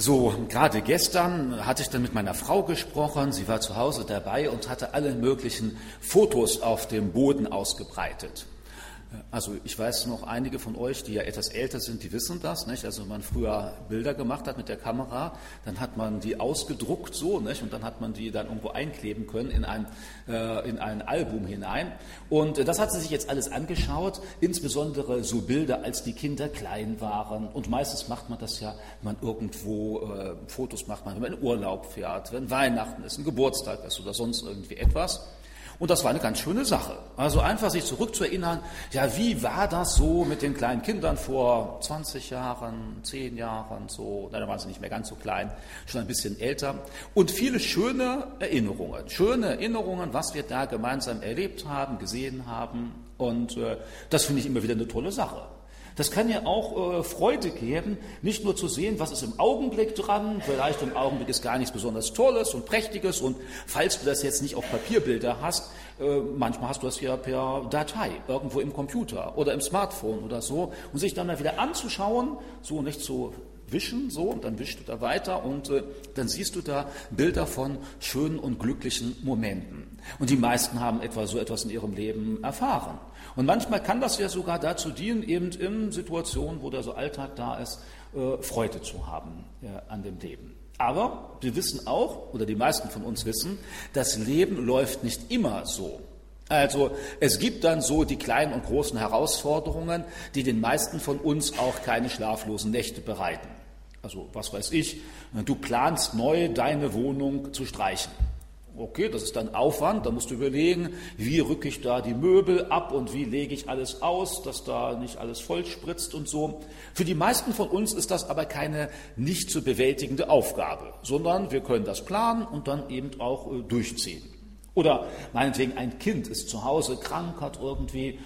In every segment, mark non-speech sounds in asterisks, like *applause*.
So, gerade gestern hatte ich dann mit meiner Frau gesprochen. Sie war zu Hause dabei und hatte alle möglichen Fotos auf dem Boden ausgebreitet. Also ich weiß noch, einige von euch, die ja etwas älter sind, die wissen das. Nicht? Also wenn man früher Bilder gemacht hat mit der Kamera, dann hat man die ausgedruckt so nicht? und dann hat man die dann irgendwo einkleben können in ein, äh, in ein Album hinein. Und äh, das hat sie sich jetzt alles angeschaut, insbesondere so Bilder, als die Kinder klein waren. Und meistens macht man das ja, wenn man irgendwo äh, Fotos macht, man, wenn man in Urlaub fährt, wenn Weihnachten ist, ein Geburtstag ist oder sonst irgendwie etwas. Und das war eine ganz schöne Sache. Also einfach sich zurückzuerinnern, ja, wie war das so mit den kleinen Kindern vor 20 Jahren, 10 Jahren, so, na, da waren sie nicht mehr ganz so klein, schon ein bisschen älter. Und viele schöne Erinnerungen, schöne Erinnerungen, was wir da gemeinsam erlebt haben, gesehen haben. Und äh, das finde ich immer wieder eine tolle Sache. Das kann ja auch äh, Freude geben, nicht nur zu sehen, was ist im Augenblick dran, vielleicht im Augenblick ist gar nichts besonders Tolles und Prächtiges und falls du das jetzt nicht auf Papierbilder hast, äh, manchmal hast du das ja per Datei, irgendwo im Computer oder im Smartphone oder so und sich dann mal wieder anzuschauen, so nicht zu wischen, so, und dann wischst du da weiter und äh, dann siehst du da Bilder von schönen und glücklichen Momenten. Und die meisten haben etwa so etwas in ihrem Leben erfahren. Und manchmal kann das ja sogar dazu dienen, eben in Situationen, wo der so Alltag da ist, äh, Freude zu haben ja, an dem Leben. Aber wir wissen auch, oder die meisten von uns wissen, das Leben läuft nicht immer so. Also es gibt dann so die kleinen und großen Herausforderungen, die den meisten von uns auch keine schlaflosen Nächte bereiten. Also was weiß ich, du planst neu deine Wohnung zu streichen. Okay, das ist dann Aufwand, da musst du überlegen, wie rücke ich da die Möbel ab und wie lege ich alles aus, dass da nicht alles voll spritzt und so. Für die meisten von uns ist das aber keine nicht zu bewältigende Aufgabe, sondern wir können das planen und dann eben auch äh, durchziehen. Oder meinetwegen ein Kind ist zu Hause krank, hat irgendwie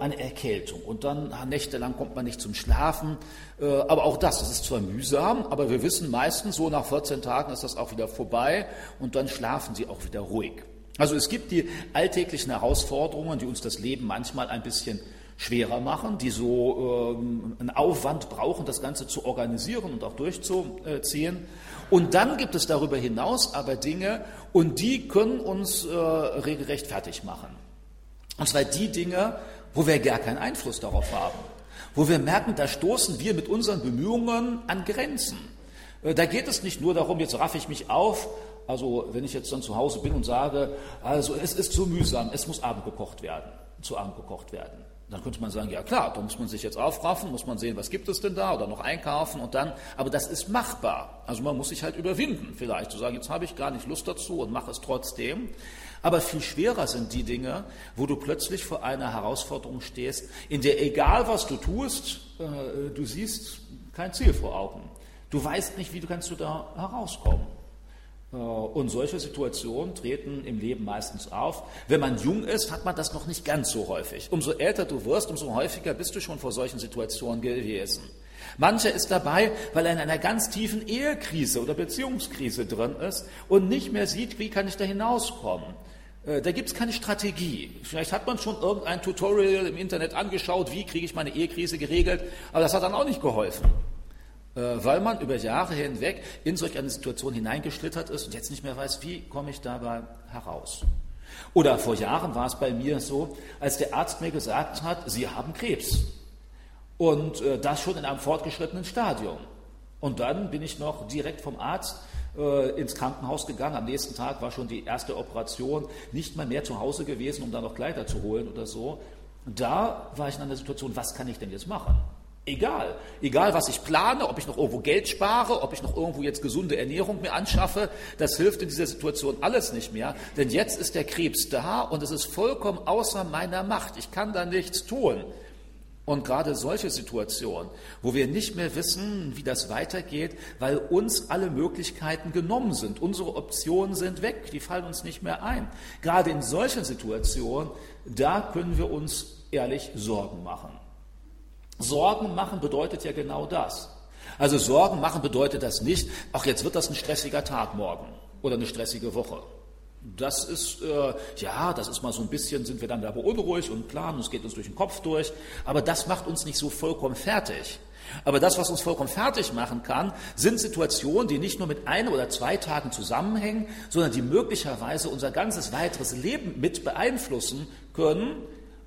eine Erkältung. Und dann nächtelang kommt man nicht zum Schlafen. Äh, aber auch das, das ist zwar mühsam, aber wir wissen meistens, so nach 14 Tagen ist das auch wieder vorbei und dann schlafen sie auch wieder ruhig. Also es gibt die alltäglichen Herausforderungen, die uns das Leben manchmal ein bisschen schwerer machen, die so ähm, einen Aufwand brauchen, das Ganze zu organisieren und auch durchzuziehen. Und dann gibt es darüber hinaus aber Dinge, und die können uns äh, regelrecht fertig machen. Und zwar die Dinge, wo wir gar keinen Einfluss darauf haben, wo wir merken, da stoßen wir mit unseren Bemühungen an Grenzen. Äh, da geht es nicht nur darum, jetzt raffe ich mich auf, also wenn ich jetzt dann zu Hause bin und sage, also es ist zu mühsam, es muss Abend gekocht werden, zu Abend gekocht werden. Dann könnte man sagen, ja klar, da muss man sich jetzt aufraffen, muss man sehen, was gibt es denn da oder noch einkaufen und dann, aber das ist machbar. Also man muss sich halt überwinden, vielleicht zu sagen, jetzt habe ich gar nicht Lust dazu und mache es trotzdem. Aber viel schwerer sind die Dinge, wo du plötzlich vor einer Herausforderung stehst, in der egal was du tust, äh, du siehst kein Ziel vor Augen. Du weißt nicht, wie du kannst du da herauskommen. Äh, und solche Situationen treten im Leben meistens auf. Wenn man jung ist, hat man das noch nicht ganz so häufig. Umso älter du wirst, umso häufiger bist du schon vor solchen Situationen gewesen. Mancher ist dabei, weil er in einer ganz tiefen Ehekrise oder Beziehungskrise drin ist und nicht mehr sieht, wie kann ich da hinauskommen. Äh, da gibt es keine Strategie. Vielleicht hat man schon irgendein Tutorial im Internet angeschaut, wie kriege ich meine Ehekrise geregelt, aber das hat dann auch nicht geholfen, äh, weil man über Jahre hinweg in solch eine Situation hineingeschlittert ist und jetzt nicht mehr weiß, wie komme ich dabei heraus. Oder vor Jahren war es bei mir so, als der Arzt mir gesagt hat, Sie haben Krebs. Und äh, das schon in einem fortgeschrittenen Stadium. Und dann bin ich noch direkt vom Arzt äh, ins Krankenhaus gegangen. Am nächsten Tag war schon die erste Operation, nicht mal mehr zu Hause gewesen, um da noch Kleider zu holen oder so. Da war ich in einer Situation, was kann ich denn jetzt machen? Egal. Egal, was ich plane, ob ich noch irgendwo Geld spare, ob ich noch irgendwo jetzt gesunde Ernährung mir anschaffe, das hilft in dieser Situation alles nicht mehr. Denn jetzt ist der Krebs da und es ist vollkommen außer meiner Macht. Ich kann da nichts tun. Und gerade solche Situationen, wo wir nicht mehr wissen, wie das weitergeht, weil uns alle Möglichkeiten genommen sind, unsere Optionen sind weg, die fallen uns nicht mehr ein. Gerade in solchen Situationen, da können wir uns ehrlich Sorgen machen. Sorgen machen bedeutet ja genau das. Also Sorgen machen bedeutet das nicht, ach jetzt wird das ein stressiger Tag morgen oder eine stressige Woche. Das ist, äh, ja, das ist mal so ein bisschen, sind wir dann da beunruhigt und und es geht uns durch den Kopf durch, aber das macht uns nicht so vollkommen fertig. Aber das, was uns vollkommen fertig machen kann, sind Situationen, die nicht nur mit ein oder zwei Tagen zusammenhängen, sondern die möglicherweise unser ganzes weiteres Leben mit beeinflussen können.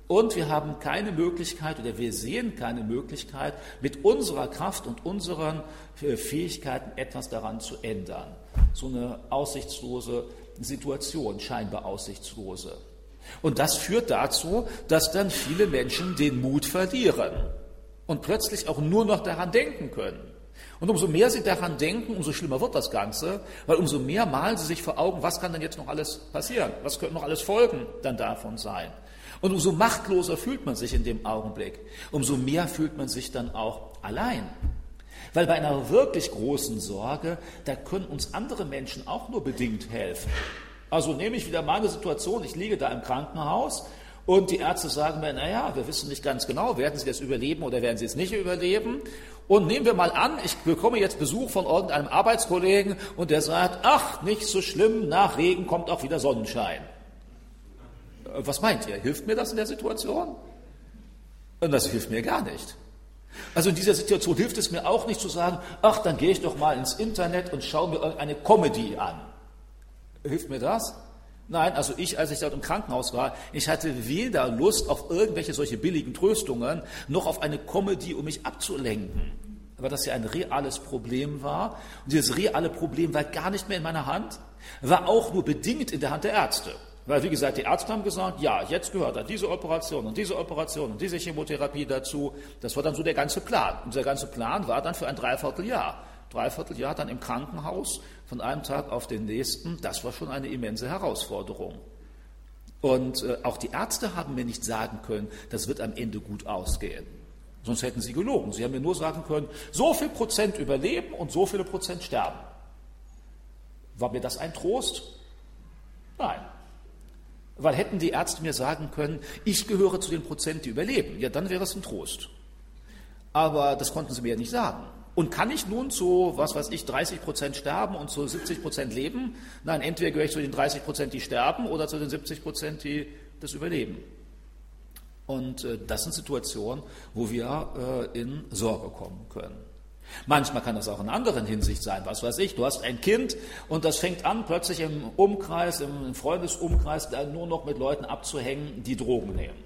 Und wir haben keine Möglichkeit oder wir sehen keine Möglichkeit, mit unserer Kraft und unseren äh, Fähigkeiten etwas daran zu ändern. So eine aussichtslose Situation, scheinbar aussichtslose. Und das führt dazu, dass dann viele Menschen den Mut verlieren und plötzlich auch nur noch daran denken können. Und umso mehr sie daran denken, umso schlimmer wird das Ganze, weil umso mehr malen sie sich vor Augen, was kann denn jetzt noch alles passieren, was könnte noch alles Folgen dann davon sein. Und umso machtloser fühlt man sich in dem Augenblick, umso mehr fühlt man sich dann auch allein. Weil bei einer wirklich großen Sorge, da können uns andere Menschen auch nur bedingt helfen. Also nehme ich wieder meine Situation, ich liege da im Krankenhaus und die Ärzte sagen mir, naja, wir wissen nicht ganz genau, werden Sie das überleben oder werden Sie es nicht überleben. Und nehmen wir mal an, ich bekomme jetzt Besuch von irgendeinem Arbeitskollegen und der sagt, ach, nicht so schlimm, nach Regen kommt auch wieder Sonnenschein. Äh, was meint ihr? Hilft mir das in der Situation? Und das hilft mir gar nicht. Also in dieser Situation hilft es mir auch nicht zu sagen, ach, dann gehe ich doch mal ins Internet und schaue mir irgendeine Comedy an. Hilft mir das? Nein, also ich, als ich dort im Krankenhaus war, ich hatte weder Lust auf irgendwelche solche billigen Tröstungen, noch auf eine Comedy, um mich abzulenken. Weil das ja ein reales Problem war. Und dieses reale Problem war gar nicht mehr in meiner Hand, war auch nur bedingt in der Hand der Ärzte. Weil, wie gesagt, die Ärzte haben gesagt, ja, jetzt gehört da diese Operation und diese Operation und diese Chemotherapie dazu. Das war dann so der ganze Plan. Und der ganze Plan war dann für ein Dreivierteljahr. Dreivierteljahr dann im Krankenhaus von einem Tag auf den nächsten. Das war schon eine immense Herausforderung. Und äh, auch die Ärzte haben mir nicht sagen können, das wird am Ende gut ausgehen. Sonst hätten sie gelogen. Sie haben mir nur sagen können, so viel Prozent überleben und so viele Prozent sterben. War mir das ein Trost? Nein. Weil hätten die Ärzte mir sagen können, ich gehöre zu den Prozent, die überleben, ja, dann wäre es ein Trost. Aber das konnten sie mir ja nicht sagen. Und kann ich nun zu, was weiß ich, 30 Prozent sterben und zu 70 Prozent leben? Nein, entweder gehöre ich zu den 30 Prozent, die sterben, oder zu den 70 Prozent, die das überleben. Und äh, das sind Situationen, wo wir äh, in Sorge kommen können. Manchmal kann das auch in anderen Hinsicht sein. Was weiß ich, du hast ein Kind und das fängt an, plötzlich im Umkreis, im Freundesumkreis, nur noch mit Leuten abzuhängen, die Drogen nehmen.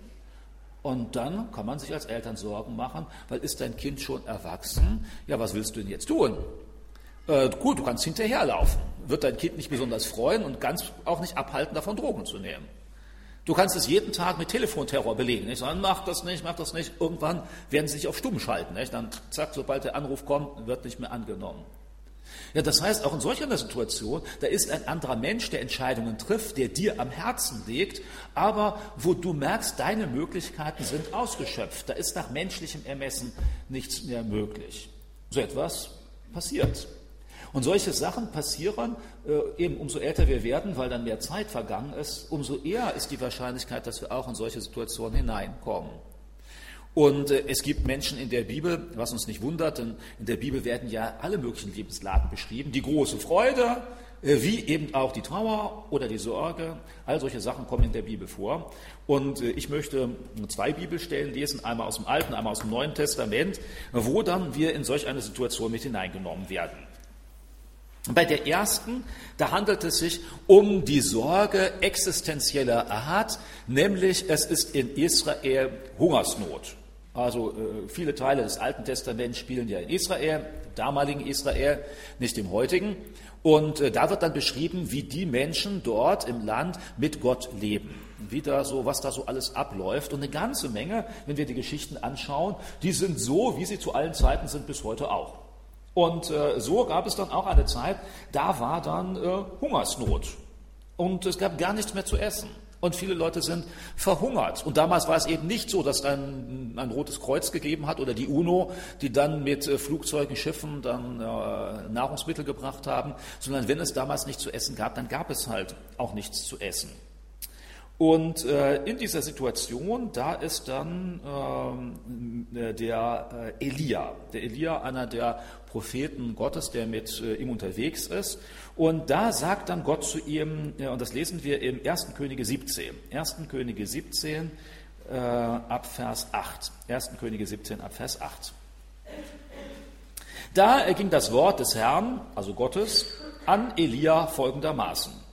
Und dann kann man sich als Eltern Sorgen machen, weil ist dein Kind schon erwachsen? Ja, was willst du denn jetzt tun? Äh, gut, du kannst hinterherlaufen. Wird dein Kind nicht besonders freuen und ganz auch nicht abhalten, davon Drogen zu nehmen. Du kannst es jeden Tag mit Telefonterror belegen. Nicht? Sagen, mach das nicht, mach das nicht. Irgendwann werden sie sich auf Stumm schalten. Nicht? Dann zack, sobald der Anruf kommt, wird nicht mehr angenommen. Ja, das heißt, auch in solch einer Situation, da ist ein anderer Mensch, der Entscheidungen trifft, der dir am Herzen liegt, aber wo du merkst, deine Möglichkeiten sind ausgeschöpft. Da ist nach menschlichem Ermessen nichts mehr möglich. So etwas passiert. Und solche Sachen passieren äh, eben umso älter wir werden, weil dann mehr Zeit vergangen ist, umso eher ist die Wahrscheinlichkeit, dass wir auch in solche Situationen hineinkommen. Und äh, es gibt Menschen in der Bibel, was uns nicht wundert, denn in der Bibel werden ja alle möglichen Lebenslagen beschrieben. Die große Freude, äh, wie eben auch die Trauer oder die Sorge. All solche Sachen kommen in der Bibel vor. Und äh, ich möchte zwei Bibelstellen lesen, einmal aus dem Alten, einmal aus dem Neuen Testament, wo dann wir in solch eine Situation mit hineingenommen werden. Bei der ersten, da handelt es sich um die Sorge existenzieller Art, nämlich es ist in Israel Hungersnot. Also äh, viele Teile des Alten Testaments spielen ja in Israel, im damaligen Israel, nicht im heutigen. Und äh, da wird dann beschrieben, wie die Menschen dort im Land mit Gott leben. Wie da so, was da so alles abläuft. Und eine ganze Menge, wenn wir die Geschichten anschauen, die sind so, wie sie zu allen Zeiten sind bis heute auch. Und äh, so gab es dann auch eine Zeit, da war dann äh, Hungersnot. Und es gab gar nichts mehr zu essen. Und viele Leute sind verhungert. Und damals war es eben nicht so, dass ein, ein Rotes Kreuz gegeben hat oder die UNO, die dann mit äh, Flugzeugen, Schiffen dann äh, Nahrungsmittel gebracht haben, sondern wenn es damals nichts zu essen gab, dann gab es halt auch nichts zu essen. Und äh, in dieser Situation, da ist dann ähm, äh, der äh, Elia, der Elia, einer der Propheten Gottes, der mit äh, ihm unterwegs ist. Und da sagt dann Gott zu ihm, ja, und das lesen wir im 1. Könige 17, 1. Könige 17 äh, ab Vers 8. 1. Könige 17 ab Vers 8. Da ging das Wort des Herrn, also Gottes, an Elia folgendermaßen.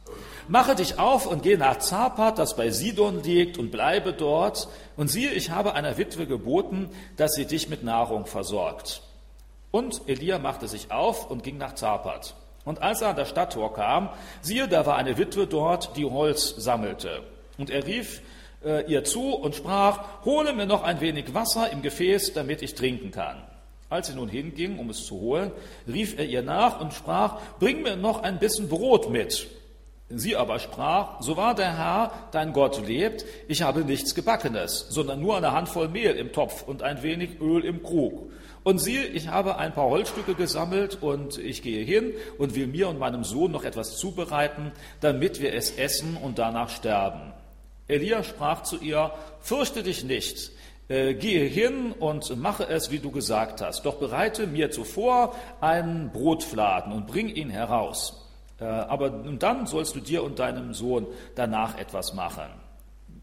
Mache dich auf und geh nach Zapat, das bei Sidon liegt, und bleibe dort. Und siehe, ich habe einer Witwe geboten, dass sie dich mit Nahrung versorgt. Und Elia machte sich auf und ging nach Zapat. Und als er an das Stadttor kam, siehe, da war eine Witwe dort, die Holz sammelte. Und er rief äh, ihr zu und sprach, hole mir noch ein wenig Wasser im Gefäß, damit ich trinken kann. Als sie nun hinging, um es zu holen, rief er ihr nach und sprach, bring mir noch ein bisschen Brot mit. Sie aber sprach, so wahr der Herr, dein Gott lebt, ich habe nichts Gebackenes, sondern nur eine Handvoll Mehl im Topf und ein wenig Öl im Krug. Und siehe, ich habe ein paar Holzstücke gesammelt und ich gehe hin und will mir und meinem Sohn noch etwas zubereiten, damit wir es essen und danach sterben. Elia sprach zu ihr, fürchte dich nicht, äh, gehe hin und mache es, wie du gesagt hast, doch bereite mir zuvor einen Brotfladen und bring ihn heraus. Äh, aber dann sollst du dir und deinem Sohn danach etwas machen.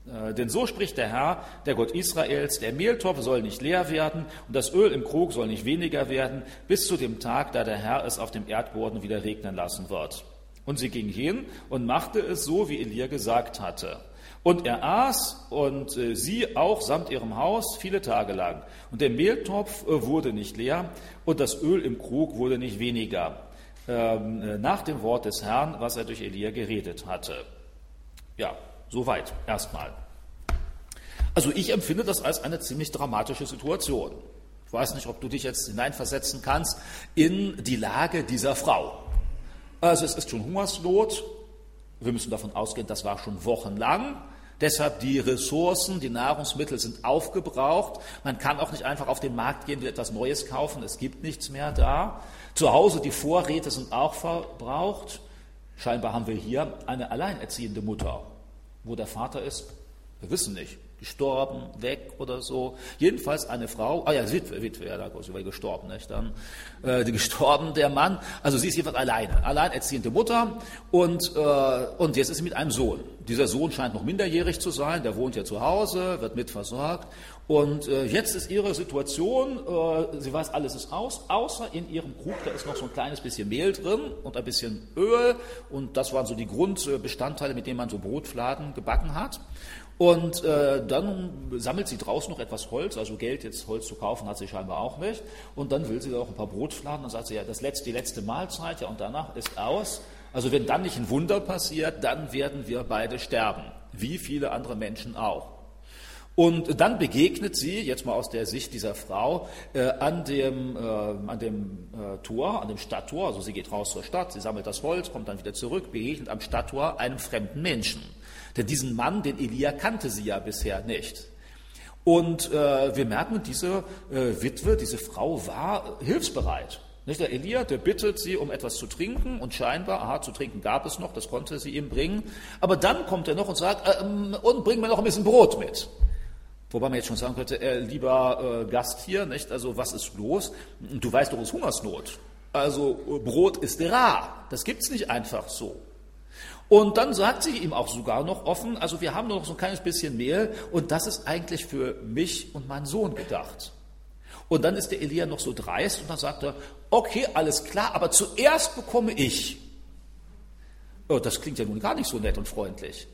Äh, denn so spricht der Herr, der Gott Israels, der Mehltopf soll nicht leer werden und das Öl im Krug soll nicht weniger werden, bis zu dem Tag, da der Herr es auf dem Erdboden wieder regnen lassen wird. Und sie ging hin und machte es so, wie Elia gesagt hatte. Und er aß und äh, sie auch samt ihrem Haus viele Tage lang. Und der Mehltopf wurde nicht leer und das Öl im Krug wurde nicht weniger. Ähm, äh, nach dem Wort des Herrn, was er durch Elia geredet hatte. Ja, soweit erstmal. Also ich empfinde das als eine ziemlich dramatische Situation. Ich weiß nicht, ob du dich jetzt hineinversetzen kannst in die Lage dieser Frau. Also es ist schon Hungersnot. Wir müssen davon ausgehen, das war schon wochenlang. Deshalb die Ressourcen, die Nahrungsmittel sind aufgebraucht. Man kann auch nicht einfach auf den Markt gehen und etwas Neues kaufen. Es gibt nichts mehr da. Zu Hause die Vorräte sind auch verbraucht. Scheinbar haben wir hier eine alleinerziehende Mutter. Wo der Vater ist, wir wissen nicht. Gestorben, weg oder so. Jedenfalls eine Frau, ah ja, Witwe, Witwe, ja, da sie gestorben, nicht? Dann äh, gestorben, der Mann. Also sie ist jedenfalls alleine, alleinerziehende Mutter und, äh, und jetzt ist sie mit einem Sohn. Dieser Sohn scheint noch minderjährig zu sein, der wohnt ja zu Hause, wird mitversorgt und äh, jetzt ist ihre Situation, äh, sie weiß, alles ist aus, außer in ihrem Krug, da ist noch so ein kleines bisschen Mehl drin und ein bisschen Öl. Und das waren so die Grundbestandteile, mit denen man so Brotfladen gebacken hat. Und äh, dann sammelt sie draußen noch etwas Holz, also Geld jetzt Holz zu kaufen hat sie scheinbar auch nicht. Und dann will sie da auch ein paar Brotfladen. Dann sagt sie, ja, das letzte, die letzte Mahlzeit, ja, und danach ist aus. Also wenn dann nicht ein Wunder passiert, dann werden wir beide sterben, wie viele andere Menschen auch. Und dann begegnet sie, jetzt mal aus der Sicht dieser Frau, äh, an dem, äh, an dem äh, Tor, an dem Stadttor, also sie geht raus zur Stadt, sie sammelt das Holz, kommt dann wieder zurück, begegnet am Stadttor einem fremden Menschen. Denn diesen Mann, den Elia, kannte sie ja bisher nicht. Und äh, wir merken, diese äh, Witwe, diese Frau war hilfsbereit. Nicht? Der Elia, der bittet sie um etwas zu trinken und scheinbar, aha, zu trinken gab es noch, das konnte sie ihm bringen. Aber dann kommt er noch und sagt, äh, und bring mir noch ein bisschen Brot mit. Wobei man jetzt schon sagen könnte, äh, lieber äh, Gast hier, nicht? Also was ist los? Du weißt doch, es ist Hungersnot. Also äh, Brot ist rar. Das gibt's nicht einfach so. Und dann sagt sie ihm auch sogar noch offen, also wir haben nur noch so ein kleines bisschen Mehl und das ist eigentlich für mich und meinen Sohn gedacht. Und dann ist der Elia noch so dreist und dann sagt er, okay, alles klar, aber zuerst bekomme ich. Oh, das klingt ja nun gar nicht so nett und freundlich.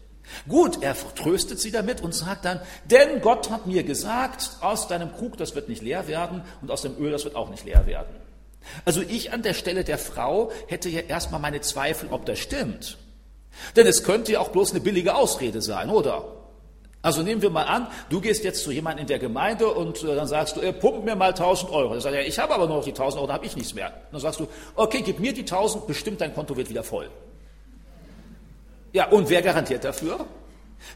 Gut, er tröstet sie damit und sagt dann, denn Gott hat mir gesagt, aus deinem Krug, das wird nicht leer werden und aus dem Öl, das wird auch nicht leer werden. Also ich an der Stelle der Frau hätte ja erstmal meine Zweifel, ob das stimmt. Denn es könnte ja auch bloß eine billige Ausrede sein, oder? Also nehmen wir mal an, du gehst jetzt zu jemandem in der Gemeinde und äh, dann sagst du, er pumpt mir mal 1000 Euro. Er sagt, ja, ich habe aber nur noch die 1000 Euro, dann habe ich nichts mehr. Dann sagst du, okay, gib mir die 1000, bestimmt dein Konto wird wieder voll. Ja, und wer garantiert dafür?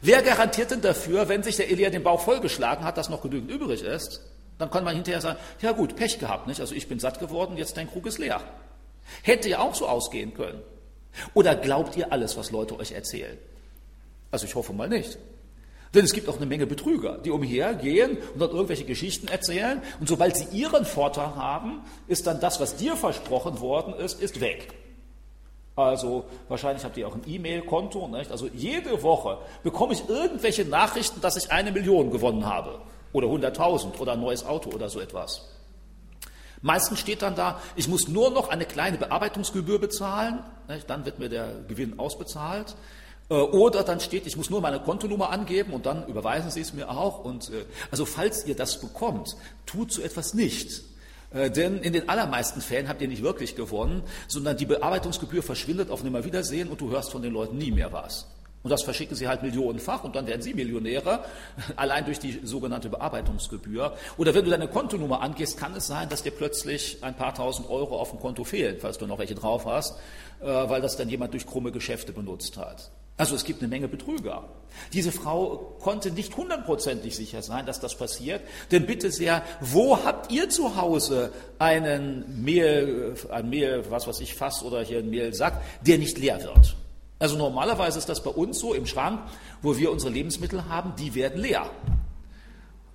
Wer garantiert denn dafür, wenn sich der Elia den Bauch vollgeschlagen hat, dass noch genügend übrig ist? Dann kann man hinterher sagen, ja gut, Pech gehabt, nicht? Also ich bin satt geworden, jetzt dein Krug ist leer. Hätte ja auch so ausgehen können. Oder glaubt ihr alles, was Leute euch erzählen? Also ich hoffe mal nicht. Denn es gibt auch eine Menge Betrüger, die umhergehen und dann irgendwelche Geschichten erzählen. Und sobald sie ihren Vorteil haben, ist dann das, was dir versprochen worden ist, ist weg. Also wahrscheinlich habt ihr auch ein E-Mail-Konto. Also jede Woche bekomme ich irgendwelche Nachrichten, dass ich eine Million gewonnen habe oder 100.000 oder ein neues Auto oder so etwas. Meistens steht dann da, ich muss nur noch eine kleine Bearbeitungsgebühr bezahlen, dann wird mir der Gewinn ausbezahlt. Äh, oder dann steht, ich muss nur meine Kontonummer angeben und dann überweisen Sie es mir auch. Und, äh, also falls ihr das bekommt, tut so etwas nicht. Äh, denn in den allermeisten Fällen habt ihr nicht wirklich gewonnen, sondern die Bearbeitungsgebühr verschwindet auf Nimmerwiedersehen und du hörst von den Leuten nie mehr was. Und das verschicken sie halt millionenfach und dann werden sie Millionäre, *laughs* allein durch die sogenannte Bearbeitungsgebühr. Oder wenn du deine Kontonummer angehst, kann es sein, dass dir plötzlich ein paar tausend Euro auf dem Konto fehlen, falls du noch welche drauf hast, weil das dann jemand durch krumme Geschäfte benutzt hat. Also es gibt eine Menge Betrüger. Diese Frau konnte nicht hundertprozentig sicher sein, dass das passiert. Denn bitte sehr, wo habt ihr zu Hause einen Mehl, ein Mehl, was weiß ich, Fass oder hier ein Mehlsack, der nicht leer wird? Also normalerweise ist das bei uns so im Schrank, wo wir unsere Lebensmittel haben, die werden leer.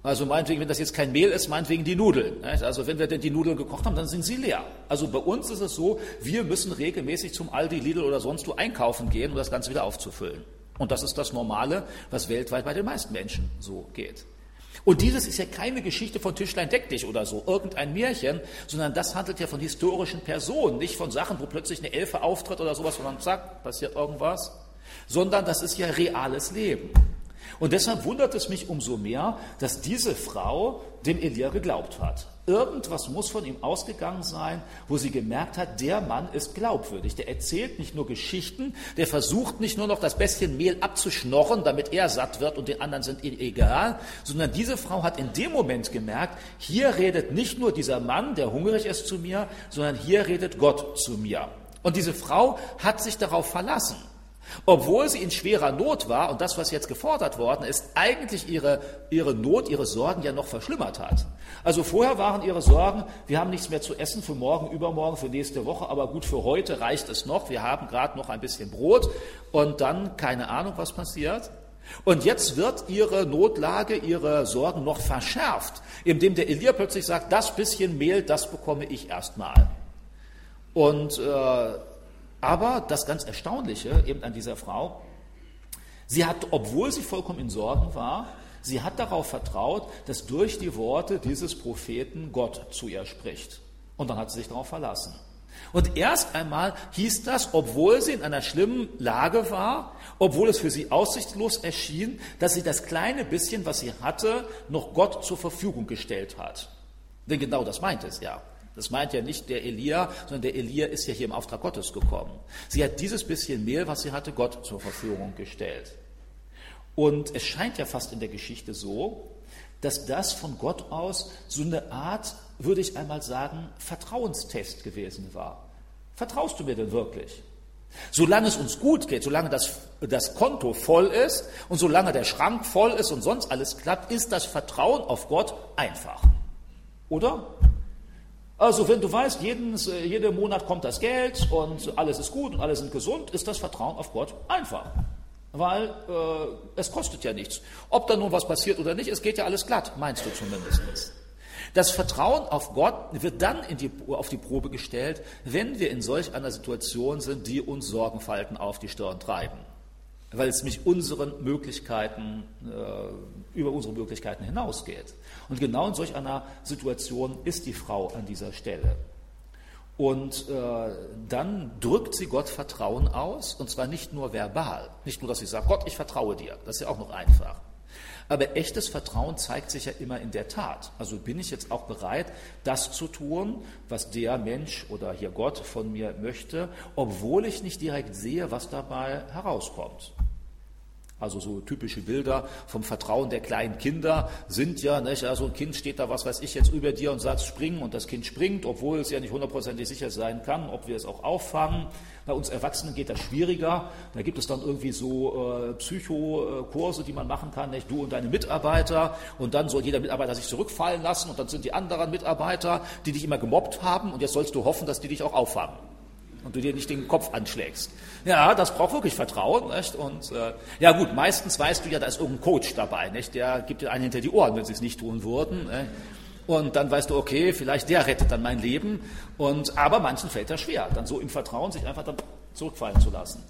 Also meinetwegen, wenn das jetzt kein Mehl ist, meinetwegen die Nudeln. Also wenn wir denn die Nudeln gekocht haben, dann sind sie leer. Also bei uns ist es so, wir müssen regelmäßig zum Aldi, Lidl oder sonst wo einkaufen gehen, um das Ganze wieder aufzufüllen. Und das ist das Normale, was weltweit bei den meisten Menschen so geht. Und dieses ist ja keine Geschichte von Tischlein deck dich oder so, irgendein Märchen, sondern das handelt ja von historischen Personen, nicht von Sachen, wo plötzlich eine Elfe auftritt oder sowas, sondern zack, passiert irgendwas, sondern das ist ja reales Leben. Und deshalb wundert es mich umso mehr, dass diese Frau dem Elia geglaubt hat. Irgendwas muss von ihm ausgegangen sein, wo sie gemerkt hat, der Mann ist glaubwürdig. Der erzählt nicht nur Geschichten, der versucht nicht nur noch das bisschen Mehl abzuschnorren, damit er satt wird und den anderen sind egal, sondern diese Frau hat in dem Moment gemerkt, hier redet nicht nur dieser Mann, der hungrig ist zu mir, sondern hier redet Gott zu mir. Und diese Frau hat sich darauf verlassen. Obwohl sie in schwerer Not war und das, was jetzt gefordert worden ist, eigentlich ihre, ihre Not, ihre Sorgen ja noch verschlimmert hat. Also vorher waren ihre Sorgen, wir haben nichts mehr zu essen für morgen, übermorgen, für nächste Woche, aber gut, für heute reicht es noch, wir haben gerade noch ein bisschen Brot und dann keine Ahnung, was passiert. Und jetzt wird ihre Notlage, ihre Sorgen noch verschärft, indem der Elia plötzlich sagt, das bisschen Mehl, das bekomme ich erstmal. Und äh, aber das ganz Erstaunliche eben an dieser Frau, sie hat, obwohl sie vollkommen in Sorgen war, sie hat darauf vertraut, dass durch die Worte dieses Propheten Gott zu ihr spricht. Und dann hat sie sich darauf verlassen. Und erst einmal hieß das, obwohl sie in einer schlimmen Lage war, obwohl es für sie aussichtslos erschien, dass sie das kleine bisschen, was sie hatte, noch Gott zur Verfügung gestellt hat. Denn genau das meint es ja. Das meint ja nicht der Elia, sondern der Elia ist ja hier im Auftrag Gottes gekommen. Sie hat dieses bisschen Mehl, was sie hatte, Gott zur Verfügung gestellt. Und es scheint ja fast in der Geschichte so, dass das von Gott aus so eine Art, würde ich einmal sagen, Vertrauenstest gewesen war. Vertraust du mir denn wirklich? Solange es uns gut geht, solange das, das Konto voll ist und solange der Schrank voll ist und sonst alles klappt, ist das Vertrauen auf Gott einfach. Oder? Also wenn du weißt, jeden, äh, jeden Monat kommt das Geld und alles ist gut und alle sind gesund, ist das Vertrauen auf Gott einfach. Weil äh, es kostet ja nichts. Ob da nun was passiert oder nicht, es geht ja alles glatt, meinst du zumindest. Das Vertrauen auf Gott wird dann die, auf die Probe gestellt, wenn wir in solch einer Situation sind, die uns Sorgenfalten auf die Stirn treiben weil es mich unseren Möglichkeiten, äh, über unsere Möglichkeiten hinausgeht. Und genau in solch einer Situation ist die Frau an dieser Stelle. Und äh, dann drückt sie Gott Vertrauen aus, und zwar nicht nur verbal, nicht nur, dass sie sagt, Gott, ich vertraue dir, das ist ja auch noch einfach, aber echtes Vertrauen zeigt sich ja immer in der Tat. Also bin ich jetzt auch bereit, das zu tun, was der Mensch oder hier Gott von mir möchte, obwohl ich nicht direkt sehe, was dabei herauskommt. Also so typische Bilder vom Vertrauen der kleinen Kinder sind ja, nicht, also ein Kind steht da, was weiß ich, jetzt über dir und sagt springen und das Kind springt, obwohl es ja nicht hundertprozentig sicher sein kann, ob wir es auch auffangen. Bei uns Erwachsenen geht das schwieriger. Da gibt es dann irgendwie so äh, Psychokurse, die man machen kann, nicht? du und deine Mitarbeiter. Und dann soll jeder Mitarbeiter sich zurückfallen lassen und dann sind die anderen Mitarbeiter, die dich immer gemobbt haben und jetzt sollst du hoffen, dass die dich auch auffangen. Und du dir nicht den Kopf anschlägst. Ja, das braucht wirklich Vertrauen. Nicht? Und äh, ja gut, meistens weißt du ja, da ist irgendein Coach dabei, nicht? der gibt dir einen hinter die Ohren, wenn sie es nicht tun würden. Nicht? Und dann weißt du, okay, vielleicht der rettet dann mein Leben. Und, aber manchen fällt das schwer, dann so im Vertrauen sich einfach dann zurückfallen zu lassen.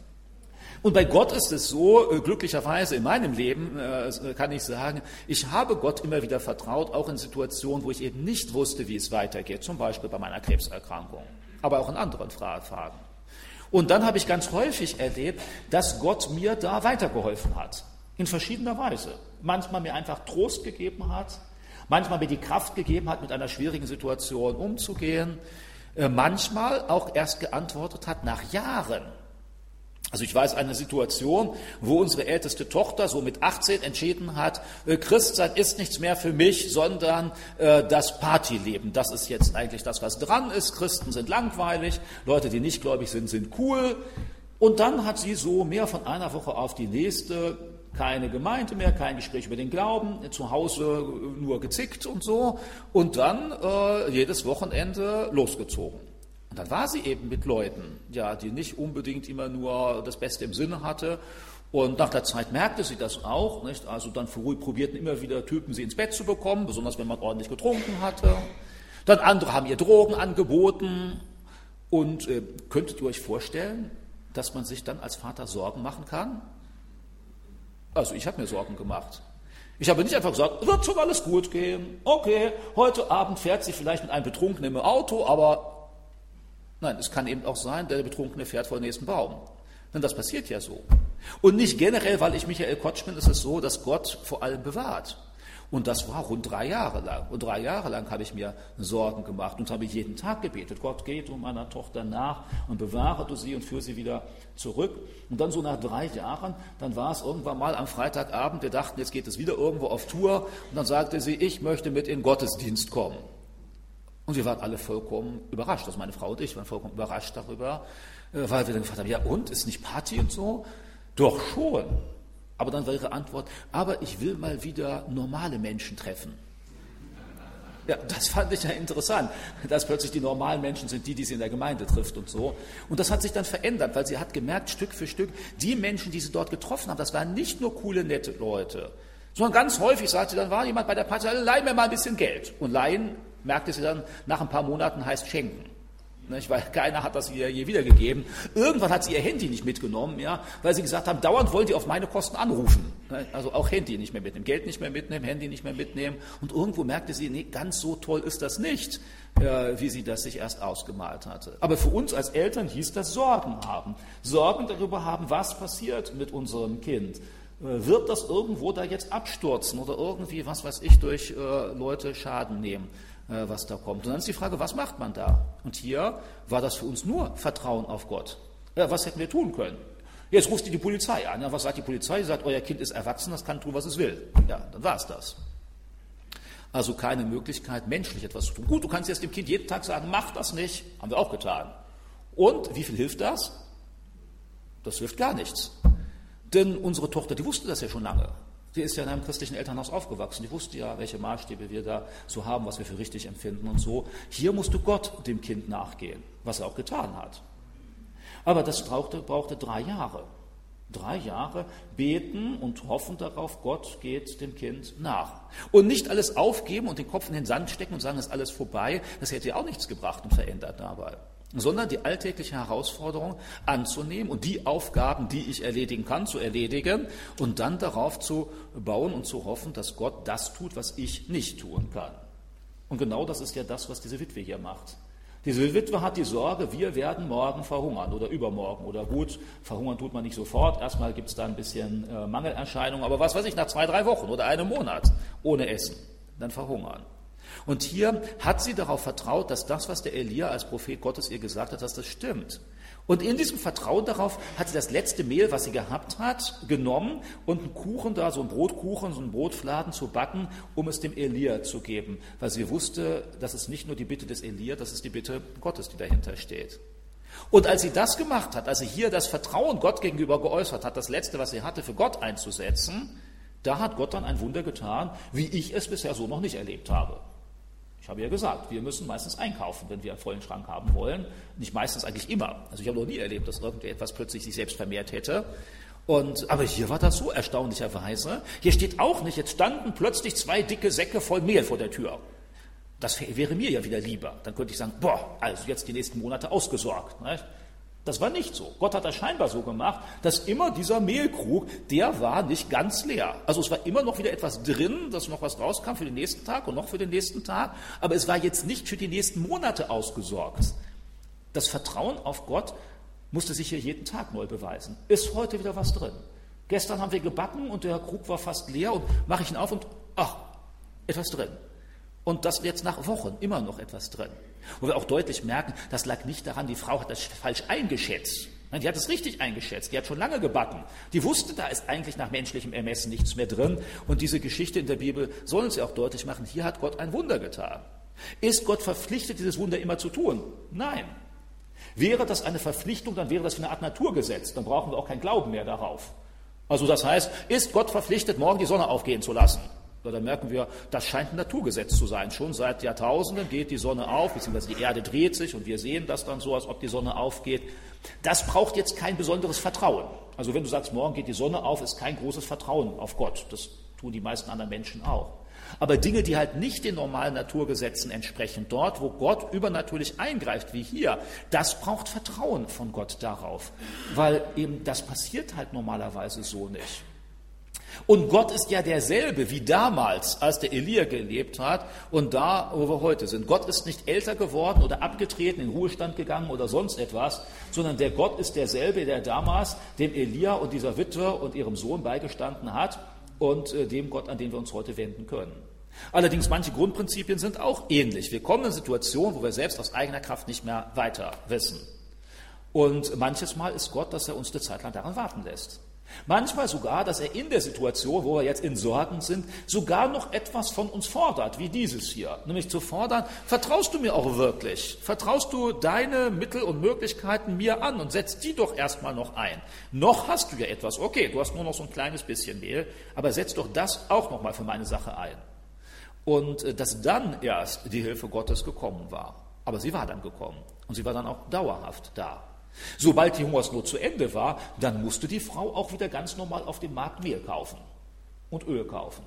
Und bei Gott ist es so, äh, glücklicherweise in meinem Leben äh, kann ich sagen, ich habe Gott immer wieder vertraut, auch in Situationen, wo ich eben nicht wusste, wie es weitergeht, zum Beispiel bei meiner Krebserkrankung, aber auch in anderen Fragen. Und dann habe ich ganz häufig erlebt, dass Gott mir da weitergeholfen hat, in verschiedener Weise. Manchmal mir einfach Trost gegeben hat, manchmal mir die Kraft gegeben hat, mit einer schwierigen Situation umzugehen, äh, manchmal auch erst geantwortet hat nach Jahren. Also ich weiß eine Situation, wo unsere älteste Tochter so mit 18 entschieden hat, äh, Christsein ist nichts mehr für mich, sondern äh, das Partyleben. Das ist jetzt eigentlich das, was dran ist. Christen sind langweilig, Leute, die nicht gläubig sind, sind cool. Und dann hat sie so mehr von einer Woche auf die nächste keine Gemeinde mehr, kein Gespräch über den Glauben, zu Hause nur gezickt und so. Und dann äh, jedes Wochenende losgezogen. Dann war sie eben mit Leuten, ja, die nicht unbedingt immer nur das Beste im Sinne hatte. Und nach der Zeit merkte sie das auch, nicht? Also dann probierten immer wieder Typen, sie ins Bett zu bekommen, besonders wenn man ordentlich getrunken hatte. Dann andere haben ihr Drogen angeboten. Und äh, könntet ihr euch vorstellen, dass man sich dann als Vater Sorgen machen kann? Also ich habe mir Sorgen gemacht. Ich habe nicht einfach gesagt, wird schon alles gut gehen. Okay, heute Abend fährt sie vielleicht mit einem Betrunkenen im Auto, aber Nein, es kann eben auch sein, der Betrunkene fährt vor den nächsten Baum. Denn das passiert ja so. Und nicht generell, weil ich Michael Kotsch bin, ist es so, dass Gott vor allem bewahrt. Und das war rund drei Jahre lang. Und drei Jahre lang habe ich mir Sorgen gemacht und habe jeden Tag gebetet. Gott geht um meiner Tochter nach und bewahre du sie und führe sie wieder zurück. Und dann so nach drei Jahren, dann war es irgendwann mal am Freitagabend, wir dachten, jetzt geht es wieder irgendwo auf Tour. Und dann sagte sie, ich möchte mit in Gottesdienst kommen. Und wir waren alle vollkommen überrascht, also meine Frau und ich waren vollkommen überrascht darüber, äh, weil wir dann gefragt haben, ja und, ist nicht Party und so? Doch schon. Aber dann war ihre Antwort, aber ich will mal wieder normale Menschen treffen. Ja, das fand ich ja interessant, dass plötzlich die normalen Menschen sind die, die sie in der Gemeinde trifft und so. Und das hat sich dann verändert, weil sie hat gemerkt, Stück für Stück, die Menschen, die sie dort getroffen haben, das waren nicht nur coole, nette Leute, sondern ganz häufig sagte sie, dann war jemand bei der Party, leih mir mal ein bisschen Geld. Und leihen merkte sie dann, nach ein paar Monaten heißt schenken. Nicht? Weil keiner hat das ihr je wiedergegeben. Irgendwann hat sie ihr Handy nicht mitgenommen, ja, weil sie gesagt haben, dauernd wollen die auf meine Kosten anrufen. Also auch Handy nicht mehr mitnehmen, Geld nicht mehr mitnehmen, Handy nicht mehr mitnehmen. Und irgendwo merkte sie, nee, ganz so toll ist das nicht, äh, wie sie das sich erst ausgemalt hatte. Aber für uns als Eltern hieß das Sorgen haben. Sorgen darüber haben, was passiert mit unserem Kind. Äh, wird das irgendwo da jetzt abstürzen oder irgendwie, was weiß ich, durch äh, Leute Schaden nehmen? Äh, was da kommt. Und dann ist die Frage, was macht man da? Und hier war das für uns nur Vertrauen auf Gott. Ja, was hätten wir tun können? Jetzt ruft die die Polizei an. Ja, was sagt die Polizei? Sie sagt, euer Kind ist erwachsen, das kann tun, was es will. Ja, dann war es das. Also keine Möglichkeit, menschlich etwas zu tun. Gut, du kannst jetzt dem Kind jeden Tag sagen, mach das nicht. Haben wir auch getan. Und wie viel hilft das? Das hilft gar nichts. Denn unsere Tochter, die wusste das ja schon lange. Sie ist ja in einem christlichen Elternhaus aufgewachsen. Die wusste ja, welche Maßstäbe wir da so haben, was wir für richtig empfinden und so. Hier musste Gott dem Kind nachgehen, was er auch getan hat. Aber das brauchte, brauchte drei Jahre. Drei Jahre beten und hoffen darauf, Gott geht dem Kind nach. Und nicht alles aufgeben und den Kopf in den Sand stecken und sagen, es ist alles vorbei. Das hätte ja auch nichts gebracht und verändert dabei sondern die alltägliche Herausforderung anzunehmen und die Aufgaben, die ich erledigen kann, zu erledigen und dann darauf zu bauen und zu hoffen, dass Gott das tut, was ich nicht tun kann. Und genau das ist ja das, was diese Witwe hier macht. Diese Witwe hat die Sorge, wir werden morgen verhungern oder übermorgen oder gut, verhungern tut man nicht sofort. Erstmal gibt es da ein bisschen äh, Mangelerscheinungen, aber was weiß ich, nach zwei, drei Wochen oder einem Monat ohne Essen, dann verhungern. Und hier hat sie darauf vertraut, dass das, was der Elia als Prophet Gottes ihr gesagt hat, dass das stimmt. Und in diesem Vertrauen darauf hat sie das letzte Mehl, was sie gehabt hat, genommen und einen Kuchen da, so einen Brotkuchen, so einen Brotfladen zu backen, um es dem Elia zu geben. Weil sie wusste, das ist nicht nur die Bitte des Elia, das ist die Bitte Gottes, die dahinter steht. Und als sie das gemacht hat, als sie hier das Vertrauen Gott gegenüber geäußert hat, das letzte, was sie hatte, für Gott einzusetzen, da hat Gott dann ein Wunder getan, wie ich es bisher so noch nicht erlebt habe. Ich habe ja gesagt, wir müssen meistens einkaufen, wenn wir einen vollen Schrank haben wollen. Nicht meistens, eigentlich immer. Also ich habe noch nie erlebt, dass irgendetwas plötzlich sich selbst vermehrt hätte. Und, aber hier war das so erstaunlicherweise. Hier steht auch nicht, jetzt standen plötzlich zwei dicke Säcke voll Mehl vor der Tür. Das wäre mir ja wieder lieber. Dann könnte ich sagen, boah, also jetzt die nächsten Monate ausgesorgt. Nicht? Das war nicht so. Gott hat das scheinbar so gemacht, dass immer dieser Mehlkrug, der war nicht ganz leer. Also es war immer noch wieder etwas drin, dass noch was rauskam für den nächsten Tag und noch für den nächsten Tag, aber es war jetzt nicht für die nächsten Monate ausgesorgt. Das Vertrauen auf Gott musste sich hier jeden Tag neu beweisen. Ist heute wieder was drin. Gestern haben wir gebacken und der Krug war fast leer und mache ich ihn auf und ach, etwas drin. Und das jetzt nach Wochen immer noch etwas drin. Wo wir auch deutlich merken, das lag nicht daran, die Frau hat das falsch eingeschätzt. Nein, die hat es richtig eingeschätzt. Die hat schon lange gebacken. Die wusste, da ist eigentlich nach menschlichem Ermessen nichts mehr drin. Und diese Geschichte in der Bibel soll uns ja auch deutlich machen, hier hat Gott ein Wunder getan. Ist Gott verpflichtet, dieses Wunder immer zu tun? Nein. Wäre das eine Verpflichtung, dann wäre das eine Art Naturgesetz. Dann brauchen wir auch keinen Glauben mehr darauf. Also das heißt, ist Gott verpflichtet, morgen die Sonne aufgehen zu lassen? Ja, dann merken wir, das scheint ein Naturgesetz zu sein. Schon seit Jahrtausenden geht die Sonne auf, beziehungsweise die Erde dreht sich und wir sehen das dann so, als ob die Sonne aufgeht. Das braucht jetzt kein besonderes Vertrauen. Also wenn du sagst, morgen geht die Sonne auf, ist kein großes Vertrauen auf Gott. Das tun die meisten anderen Menschen auch. Aber Dinge, die halt nicht den normalen Naturgesetzen entsprechen, dort, wo Gott übernatürlich eingreift, wie hier, das braucht Vertrauen von Gott darauf, weil eben das passiert halt normalerweise so nicht. Und Gott ist ja derselbe wie damals, als der Elia gelebt hat und da, wo wir heute sind. Gott ist nicht älter geworden oder abgetreten, in Ruhestand gegangen oder sonst etwas, sondern der Gott ist derselbe, der damals dem Elia und dieser Witwe und ihrem Sohn beigestanden hat und äh, dem Gott, an den wir uns heute wenden können. Allerdings manche Grundprinzipien sind auch ähnlich. Wir kommen in Situationen, wo wir selbst aus eigener Kraft nicht mehr weiter wissen. Und manches Mal ist Gott, dass er uns eine Zeit lang daran warten lässt. Manchmal sogar, dass er in der Situation, wo wir jetzt in Sorgen sind, sogar noch etwas von uns fordert, wie dieses hier. Nämlich zu fordern, vertraust du mir auch wirklich? Vertraust du deine Mittel und Möglichkeiten mir an und setzt die doch erstmal noch ein? Noch hast du ja etwas. Okay, du hast nur noch so ein kleines bisschen Mehl, aber setz doch das auch nochmal für meine Sache ein. Und äh, dass dann erst die Hilfe Gottes gekommen war. Aber sie war dann gekommen. Und sie war dann auch dauerhaft da. Sobald die Hungersnot zu Ende war, dann musste die Frau auch wieder ganz normal auf dem Markt Mehl kaufen und Öl kaufen.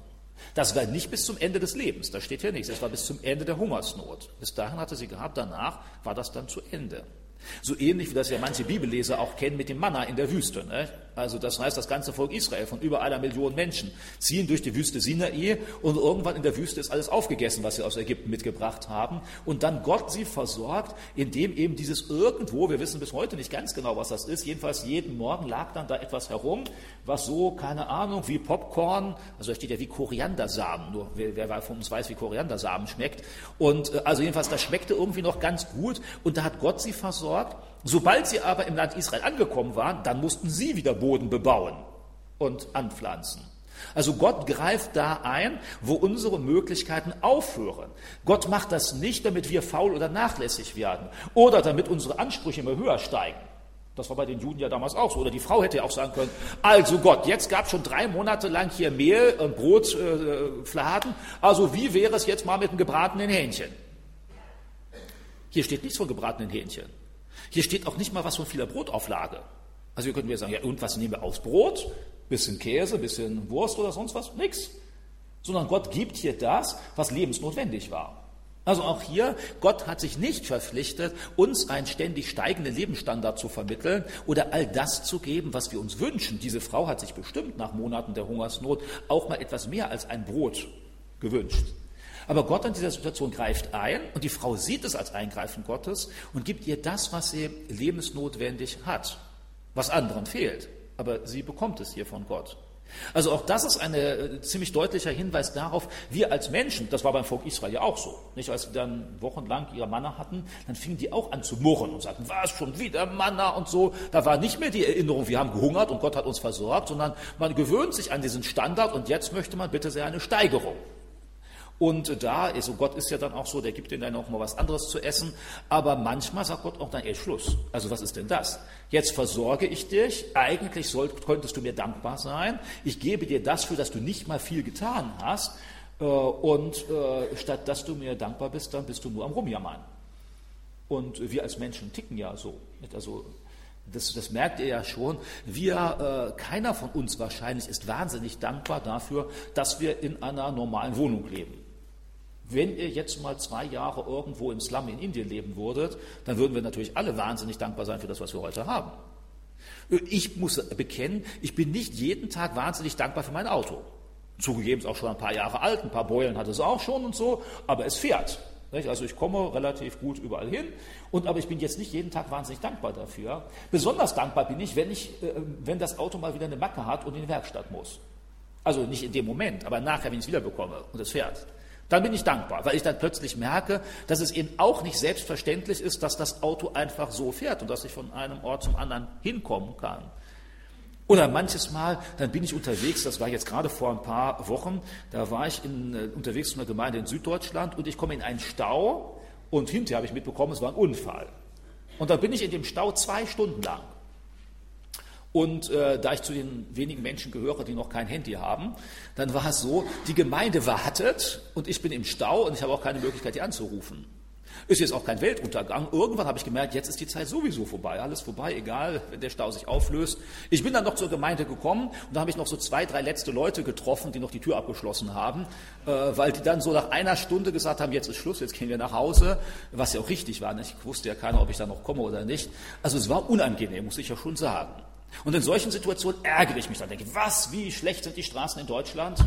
Das war nicht bis zum Ende des Lebens, da steht hier nichts, das war bis zum Ende der Hungersnot. Bis dahin hatte sie gehabt, danach war das dann zu Ende. So ähnlich wie das ja manche Bibelleser auch kennen mit dem Manna in der Wüste. Ne? Also das heißt, das ganze Volk Israel von über einer Million Menschen ziehen durch die Wüste Sinai und irgendwann in der Wüste ist alles aufgegessen, was sie aus Ägypten mitgebracht haben. Und dann Gott sie versorgt, indem eben dieses irgendwo, wir wissen bis heute nicht ganz genau, was das ist, jedenfalls jeden Morgen lag dann da etwas herum, was so, keine Ahnung, wie Popcorn, also da steht ja wie Koriandersamen, nur wer, wer von uns weiß, wie Koriandersamen schmeckt. Und äh, also jedenfalls, das schmeckte irgendwie noch ganz gut und da hat Gott sie versorgt. Sobald sie aber im Land Israel angekommen waren, dann mussten sie wieder Boden bebauen und anpflanzen. Also Gott greift da ein, wo unsere Möglichkeiten aufhören. Gott macht das nicht, damit wir faul oder nachlässig werden oder damit unsere Ansprüche immer höher steigen. Das war bei den Juden ja damals auch so. Oder die Frau hätte ja auch sagen können, also Gott, jetzt gab es schon drei Monate lang hier Mehl und Brotfladen, äh, also wie wäre es jetzt mal mit einem gebratenen Hähnchen? Hier steht nichts von gebratenen Hähnchen. Hier steht auch nicht mal was von vieler Brotauflage. Also wir könnten wir sagen, ja und was nehmen wir aufs Brot? Bisschen Käse, bisschen Wurst oder sonst was? Nix. Sondern Gott gibt hier das, was lebensnotwendig war. Also auch hier, Gott hat sich nicht verpflichtet, uns einen ständig steigenden Lebensstandard zu vermitteln oder all das zu geben, was wir uns wünschen. Diese Frau hat sich bestimmt nach Monaten der Hungersnot auch mal etwas mehr als ein Brot gewünscht. Aber Gott in dieser Situation greift ein und die Frau sieht es als Eingreifen Gottes und gibt ihr das, was sie lebensnotwendig hat, was anderen fehlt. Aber sie bekommt es hier von Gott. Also auch das ist ein äh, ziemlich deutlicher Hinweis darauf, wir als Menschen, das war beim Volk Israel ja auch so, nicht? als sie dann wochenlang ihre Manna hatten, dann fingen die auch an zu murren und sagten, was, schon wieder Manna und so. Da war nicht mehr die Erinnerung, wir haben gehungert und Gott hat uns versorgt, sondern man gewöhnt sich an diesen Standard und jetzt möchte man bitte sehr eine Steigerung. Und da, also Gott ist ja dann auch so, der gibt ihnen dann auch mal was anderes zu essen. Aber manchmal sagt Gott auch dann, ey, Schluss. Also was ist denn das? Jetzt versorge ich dich. Eigentlich soll, könntest du mir dankbar sein. Ich gebe dir das, für das du nicht mal viel getan hast. Äh, und äh, statt dass du mir dankbar bist, dann bist du nur am Rumjammern. Und wir als Menschen ticken ja so. Also das, das, merkt ihr ja schon. Wir, äh, keiner von uns wahrscheinlich ist wahnsinnig dankbar dafür, dass wir in einer normalen Wohnung leben. Wenn ihr jetzt mal zwei Jahre irgendwo im Slum in Indien leben würdet, dann würden wir natürlich alle wahnsinnig dankbar sein für das, was wir heute haben. Ich muss bekennen, ich bin nicht jeden Tag wahnsinnig dankbar für mein Auto. Zugegeben ist auch schon ein paar Jahre alt, ein paar Beulen hat es auch schon und so, aber es fährt. Also ich komme relativ gut überall hin, und, aber ich bin jetzt nicht jeden Tag wahnsinnig dankbar dafür. Besonders dankbar bin ich, wenn, ich, äh, wenn das Auto mal wieder eine Macke hat und in die Werkstatt muss. Also nicht in dem Moment, aber nachher, wenn ich es wieder bekomme und es fährt. Dann bin ich dankbar, weil ich dann plötzlich merke, dass es eben auch nicht selbstverständlich ist, dass das Auto einfach so fährt und dass ich von einem Ort zum anderen hinkommen kann. Oder manches Mal, dann bin ich unterwegs, das war jetzt gerade vor ein paar Wochen, da war ich in, äh, unterwegs in einer Gemeinde in Süddeutschland und ich komme in einen Stau und hinterher habe ich mitbekommen, es war ein Unfall. Und da bin ich in dem Stau zwei Stunden lang. Und äh, da ich zu den wenigen Menschen gehöre, die noch kein Handy haben, dann war es so, die Gemeinde wartet und ich bin im Stau und ich habe auch keine Möglichkeit, die anzurufen. Ist jetzt auch kein Weltuntergang. Irgendwann habe ich gemerkt, jetzt ist die Zeit sowieso vorbei. Alles vorbei, egal, wenn der Stau sich auflöst. Ich bin dann noch zur Gemeinde gekommen und da habe ich noch so zwei, drei letzte Leute getroffen, die noch die Tür abgeschlossen haben, äh, weil die dann so nach einer Stunde gesagt haben, jetzt ist Schluss, jetzt gehen wir nach Hause, was ja auch richtig war. Nicht? Ich wusste ja keiner, ob ich da noch komme oder nicht. Also es war unangenehm, muss ich ja schon sagen. Und in solchen Situationen ärgere ich mich dann, denke, was, wie schlecht sind die Straßen in Deutschland?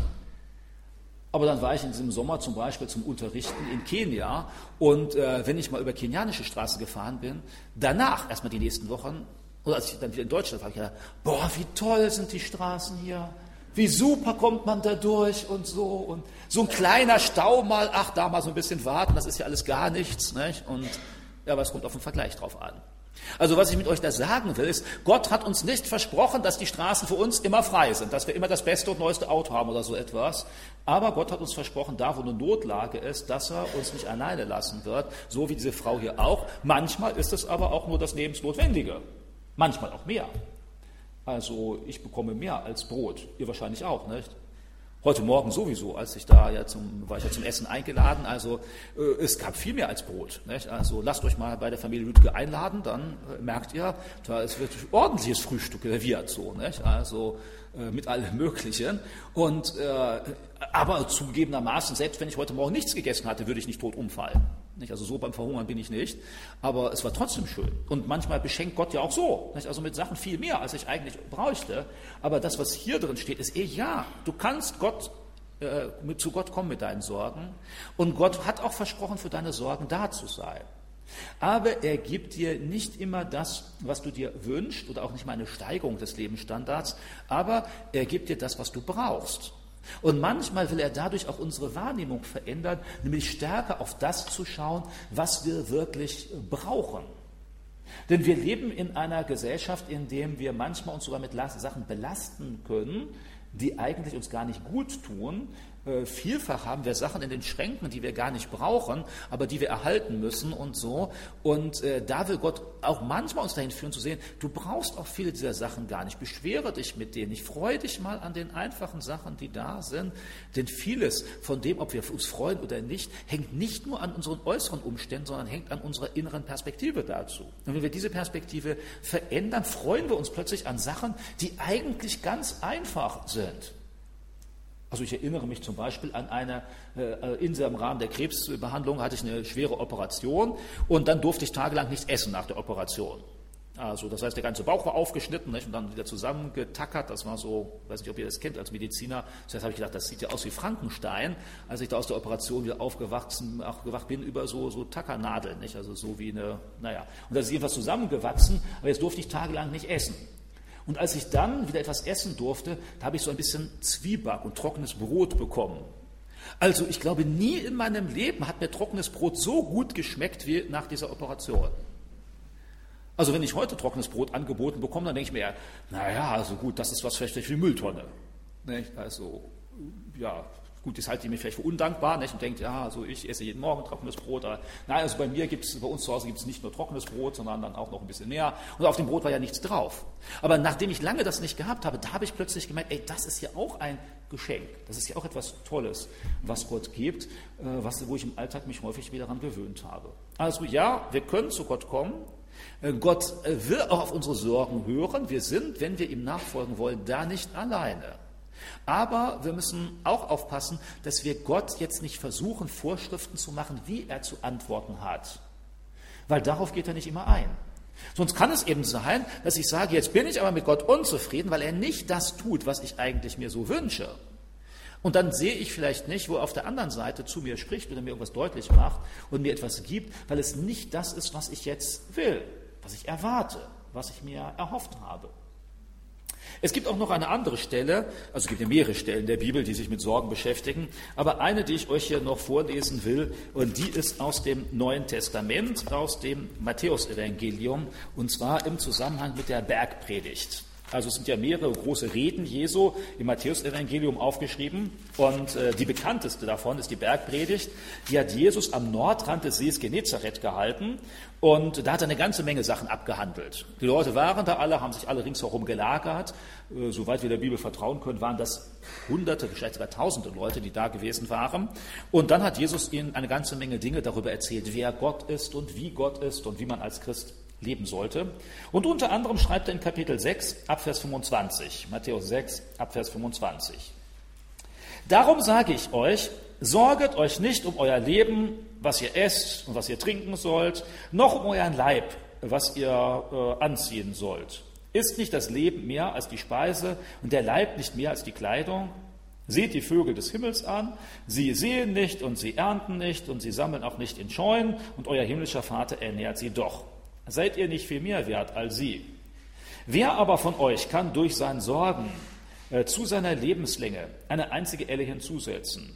Aber dann war ich in diesem Sommer zum Beispiel zum Unterrichten in Kenia und äh, wenn ich mal über kenianische Straßen gefahren bin, danach erstmal die nächsten Wochen, oder als ich dann wieder in Deutschland war, habe ich gedacht, boah, wie toll sind die Straßen hier. Wie super kommt man da durch und so. Und so ein kleiner Stau mal, ach, da mal so ein bisschen warten, das ist ja alles gar nichts. Nicht? Und ja, aber es kommt auf den Vergleich drauf an. Also was ich mit euch da sagen will, ist, Gott hat uns nicht versprochen, dass die Straßen für uns immer frei sind, dass wir immer das beste und neueste Auto haben oder so etwas. Aber Gott hat uns versprochen, da wo eine Notlage ist, dass er uns nicht alleine lassen wird, so wie diese Frau hier auch. Manchmal ist es aber auch nur das Lebensnotwendige, manchmal auch mehr. Also ich bekomme mehr als Brot, ihr wahrscheinlich auch, nicht? Heute Morgen sowieso, als ich da ja zum, war ich ja zum Essen eingeladen. Also äh, es gab viel mehr als Brot. Nicht? Also lasst euch mal bei der Familie Lüdke einladen, dann äh, merkt ihr, da ist wirklich ordentliches Frühstück serviert so. Nicht? Also äh, mit allem Möglichen. Und äh, aber zugegebenermaßen, selbst wenn ich heute Morgen nichts gegessen hatte, würde ich nicht tot umfallen. Nicht? Also so beim Verhungern bin ich nicht. Aber es war trotzdem schön. Und manchmal beschenkt Gott ja auch so. Nicht? Also mit Sachen viel mehr, als ich eigentlich bräuchte. Aber das, was hier drin steht, ist eh ja. Du kannst Gott äh, zu Gott kommen mit deinen Sorgen. Und Gott hat auch versprochen, für deine Sorgen da zu sein. Aber er gibt dir nicht immer das, was du dir wünschst, oder auch nicht mal eine Steigerung des Lebensstandards, aber er gibt dir das, was du brauchst. Und manchmal will er dadurch auch unsere Wahrnehmung verändern, nämlich stärker auf das zu schauen, was wir wirklich brauchen. Denn wir leben in einer Gesellschaft, in der wir manchmal uns sogar mit Sachen belasten können, die eigentlich uns gar nicht gut tun, äh, vielfach haben wir Sachen in den Schränken, die wir gar nicht brauchen, aber die wir erhalten müssen und so. Und äh, da will Gott auch manchmal uns dahin führen zu sehen, du brauchst auch viele dieser Sachen gar nicht. Beschwere dich mit denen. Ich freue dich mal an den einfachen Sachen, die da sind. Denn vieles von dem, ob wir uns freuen oder nicht, hängt nicht nur an unseren äußeren Umständen, sondern hängt an unserer inneren Perspektive dazu. Und wenn wir diese Perspektive verändern, freuen wir uns plötzlich an Sachen, die eigentlich ganz einfach sind. Also ich erinnere mich zum Beispiel an eine, äh, in im Rahmen der Krebsbehandlung hatte ich eine schwere Operation und dann durfte ich tagelang nichts essen nach der Operation. Also das heißt, der ganze Bauch war aufgeschnitten nicht, und dann wieder zusammengetackert. Das war so, weiß nicht, ob ihr das kennt als Mediziner. Das heißt, habe ich gedacht, das sieht ja aus wie Frankenstein, als ich da aus der Operation wieder aufgewachsen, aufgewacht bin über so, so Tackernadeln, nicht? Also so wie eine, naja. Und das ist jedenfalls zusammengewachsen, aber jetzt durfte ich tagelang nicht essen. Und als ich dann wieder etwas essen durfte, da habe ich so ein bisschen Zwieback und trockenes Brot bekommen. Also ich glaube, nie in meinem Leben hat mir trockenes Brot so gut geschmeckt wie nach dieser Operation. Also wenn ich heute trockenes Brot angeboten bekomme, dann denke ich mir, naja, also gut, das ist was vielleicht für die Mülltonne. Nicht? Also ja, Gut, das haltet ihr mir vielleicht für undankbar nicht? und denkt, ja, also ich esse jeden Morgen trockenes Brot. Aber, nein, also bei mir gibt es, bei uns zu Hause gibt es nicht nur trockenes Brot, sondern dann auch noch ein bisschen mehr. Und auf dem Brot war ja nichts drauf. Aber nachdem ich lange das nicht gehabt habe, da habe ich plötzlich gemerkt, ey, das ist ja auch ein Geschenk. Das ist ja auch etwas Tolles, was Gott gibt, äh, was, wo ich im Alltag mich häufig wieder daran gewöhnt habe. Also ja, wir können zu Gott kommen. Äh, Gott äh, will auch auf unsere Sorgen hören. Wir sind, wenn wir ihm nachfolgen wollen, da nicht alleine. Aber wir müssen auch aufpassen, dass wir Gott jetzt nicht versuchen, Vorschriften zu machen, wie er zu antworten hat. Weil darauf geht er nicht immer ein. Sonst kann es eben sein, dass ich sage, jetzt bin ich aber mit Gott unzufrieden, weil er nicht das tut, was ich eigentlich mir so wünsche. Und dann sehe ich vielleicht nicht, wo er auf der anderen Seite zu mir spricht oder mir irgendwas deutlich macht und mir etwas gibt, weil es nicht das ist, was ich jetzt will, was ich erwarte, was ich mir erhofft habe. Es gibt auch noch eine andere Stelle, also es gibt ja mehrere Stellen der Bibel, die sich mit Sorgen beschäftigen, aber eine, die ich euch hier noch vorlesen will, und die ist aus dem Neuen Testament, aus dem Matthäusevangelium, und zwar im Zusammenhang mit der Bergpredigt. Also es sind ja mehrere große Reden Jesu im Matthäusevangelium aufgeschrieben und äh, die bekannteste davon ist die Bergpredigt. Die hat Jesus am Nordrand des Sees Genezareth gehalten und da hat er eine ganze Menge Sachen abgehandelt. Die Leute waren da alle, haben sich alle ringsherum gelagert. Äh, soweit wir der Bibel vertrauen können, waren das Hunderte, vielleicht sogar Tausende Leute, die da gewesen waren. Und dann hat Jesus ihnen eine ganze Menge Dinge darüber erzählt, wer Gott ist und wie Gott ist und wie man als Christ leben sollte. Und unter anderem schreibt er in Kapitel 6, Abvers 25, Matthäus 6, Abvers 25. Darum sage ich euch, sorget euch nicht um euer Leben, was ihr esst und was ihr trinken sollt, noch um euren Leib, was ihr äh, anziehen sollt. Ist nicht das Leben mehr als die Speise und der Leib nicht mehr als die Kleidung? Seht die Vögel des Himmels an, sie sehen nicht und sie ernten nicht und sie sammeln auch nicht in Scheunen und euer himmlischer Vater ernährt sie doch. Seid ihr nicht viel mehr wert als sie? Wer aber von euch kann durch sein Sorgen äh, zu seiner Lebenslänge eine einzige Elle hinzusetzen?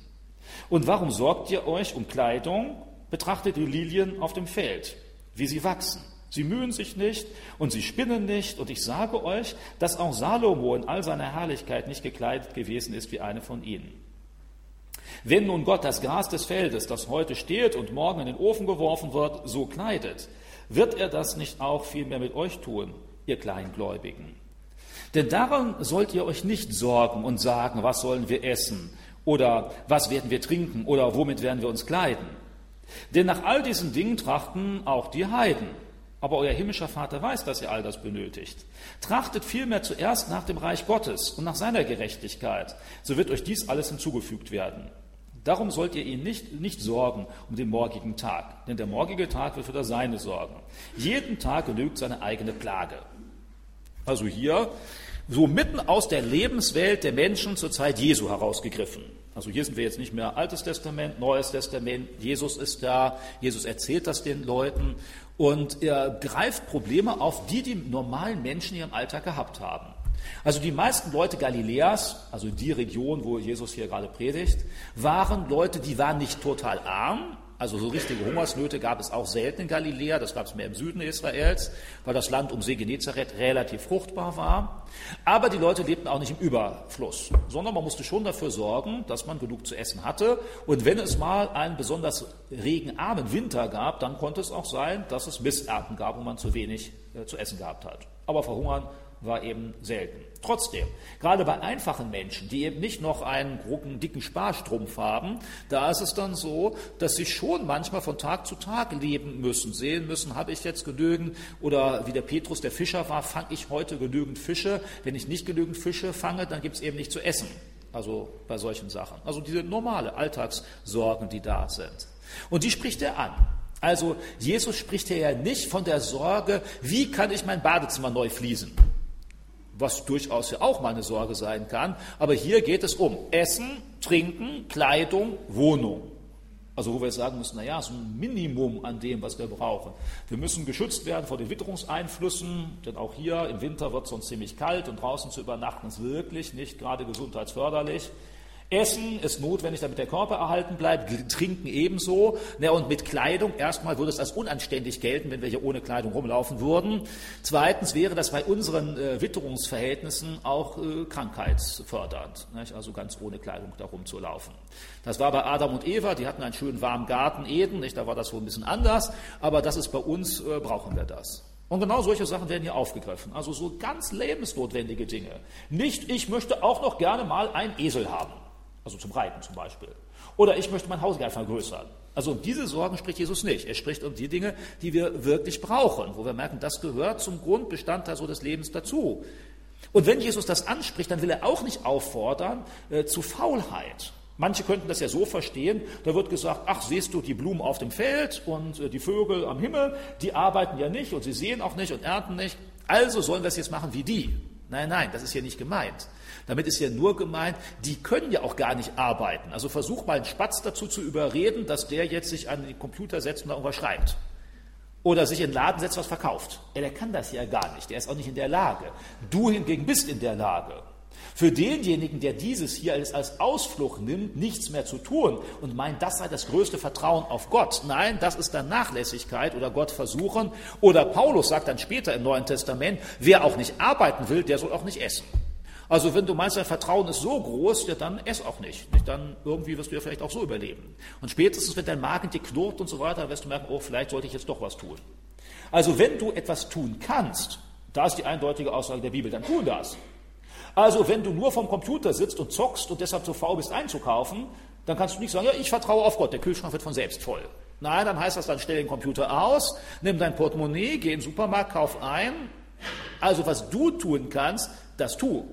Und warum sorgt ihr euch um Kleidung? Betrachtet die Lilien auf dem Feld, wie sie wachsen. Sie mühen sich nicht und sie spinnen nicht. Und ich sage euch, dass auch Salomo in all seiner Herrlichkeit nicht gekleidet gewesen ist wie eine von ihnen. Wenn nun Gott das Gras des Feldes, das heute steht und morgen in den Ofen geworfen wird, so kleidet, wird er das nicht auch vielmehr mit euch tun, ihr Kleingläubigen? Denn daran sollt ihr euch nicht sorgen und sagen, was sollen wir essen oder was werden wir trinken oder womit werden wir uns kleiden. Denn nach all diesen Dingen trachten auch die Heiden. Aber euer himmlischer Vater weiß, dass ihr all das benötigt. Trachtet vielmehr zuerst nach dem Reich Gottes und nach seiner Gerechtigkeit, so wird euch dies alles hinzugefügt werden. Darum sollt ihr ihn nicht, nicht sorgen um den morgigen Tag, denn der morgige Tag wird für das Seine sorgen. Jeden Tag genügt seine eigene Plage. Also hier so mitten aus der Lebenswelt der Menschen zur Zeit Jesu herausgegriffen. Also hier sind wir jetzt nicht mehr Altes Testament, Neues Testament. Jesus ist da, Jesus erzählt das den Leuten und er greift Probleme auf, die die normalen Menschen in ihrem Alltag gehabt haben. Also die meisten Leute Galiläas, also die Region, wo Jesus hier gerade predigt, waren Leute, die waren nicht total arm, also so richtige Hungersnöte gab es auch selten in Galiläa, das gab es mehr im Süden Israels, weil das Land um See Genezareth relativ fruchtbar war. Aber die Leute lebten auch nicht im Überfluss, sondern man musste schon dafür sorgen, dass man genug zu essen hatte. Und wenn es mal einen besonders regenarmen Winter gab, dann konnte es auch sein, dass es Missernten gab, wo man zu wenig äh, zu essen gehabt hat. Aber verhungern war eben selten. Trotzdem, gerade bei einfachen Menschen, die eben nicht noch einen großen, dicken Sparstrumpf haben, da ist es dann so, dass sie schon manchmal von Tag zu Tag leben müssen, sehen müssen, habe ich jetzt genügend oder wie der Petrus der Fischer war, fange ich heute genügend Fische. Wenn ich nicht genügend Fische fange, dann gibt es eben nicht zu essen. Also bei solchen Sachen. Also diese normale Alltagssorgen, die da sind. Und die spricht er an. Also Jesus spricht hier ja nicht von der Sorge, wie kann ich mein Badezimmer neu fließen? Was durchaus ja auch mal eine Sorge sein kann. Aber hier geht es um Essen, Trinken, Kleidung, Wohnung. Also wo wir sagen müssen, naja, so ein Minimum an dem, was wir brauchen. Wir müssen geschützt werden vor den Witterungseinflüssen, denn auch hier im Winter wird es sonst ziemlich kalt und draußen zu übernachten ist wirklich nicht gerade gesundheitsförderlich. Essen ist notwendig, damit der Körper erhalten bleibt, Trinken ebenso. Ja, und mit Kleidung, erstmal würde es als unanständig gelten, wenn wir hier ohne Kleidung rumlaufen würden. Zweitens wäre das bei unseren äh, Witterungsverhältnissen auch äh, krankheitsfördernd, nicht? also ganz ohne Kleidung da rumzulaufen. Das war bei Adam und Eva, die hatten einen schönen warmen Garten Eden, nicht? da war das wohl ein bisschen anders, aber das ist bei uns, äh, brauchen wir das. Und genau solche Sachen werden hier aufgegriffen. Also so ganz lebensnotwendige Dinge. Nicht, ich möchte auch noch gerne mal einen Esel haben. Also zum Reiten zum Beispiel. Oder ich möchte mein Haus gerne vergrößern. Also um diese Sorgen spricht Jesus nicht. Er spricht um die Dinge, die wir wirklich brauchen, wo wir merken, das gehört zum Grundbestandteil so des Lebens dazu. Und wenn Jesus das anspricht, dann will er auch nicht auffordern äh, zu Faulheit. Manche könnten das ja so verstehen, da wird gesagt, ach, siehst du die Blumen auf dem Feld und äh, die Vögel am Himmel, die arbeiten ja nicht und sie sehen auch nicht und ernten nicht, also sollen wir es jetzt machen wie die. Nein, nein, das ist hier nicht gemeint. Damit ist ja nur gemeint, die können ja auch gar nicht arbeiten. Also versuch mal einen Spatz dazu zu überreden, dass der jetzt sich an den Computer setzt und da irgendwas schreibt. Oder sich in den Laden setzt, was verkauft. Ja, der kann das ja gar nicht. Der ist auch nicht in der Lage. Du hingegen bist in der Lage. Für denjenigen, der dieses hier als, als Ausflucht nimmt, nichts mehr zu tun und meint, das sei das größte Vertrauen auf Gott. Nein, das ist dann Nachlässigkeit oder Gott versuchen. Oder Paulus sagt dann später im Neuen Testament, wer auch nicht arbeiten will, der soll auch nicht essen. Also wenn du meinst, dein Vertrauen ist so groß, ja, dann ess auch nicht. Dann irgendwie wirst du ja vielleicht auch so überleben. Und spätestens, wenn dein Magen dir knurrt und so weiter, wirst du merken, oh, vielleicht sollte ich jetzt doch was tun. Also wenn du etwas tun kannst, da ist die eindeutige Aussage der Bibel, dann tu das. Also wenn du nur vom Computer sitzt und zockst und deshalb zu faul bist einzukaufen, dann kannst du nicht sagen, ja, ich vertraue auf Gott, der Kühlschrank wird von selbst voll. Nein, dann heißt das, dann stell den Computer aus, nimm dein Portemonnaie, geh in den Supermarkt, kauf ein. Also was du tun kannst, das tu.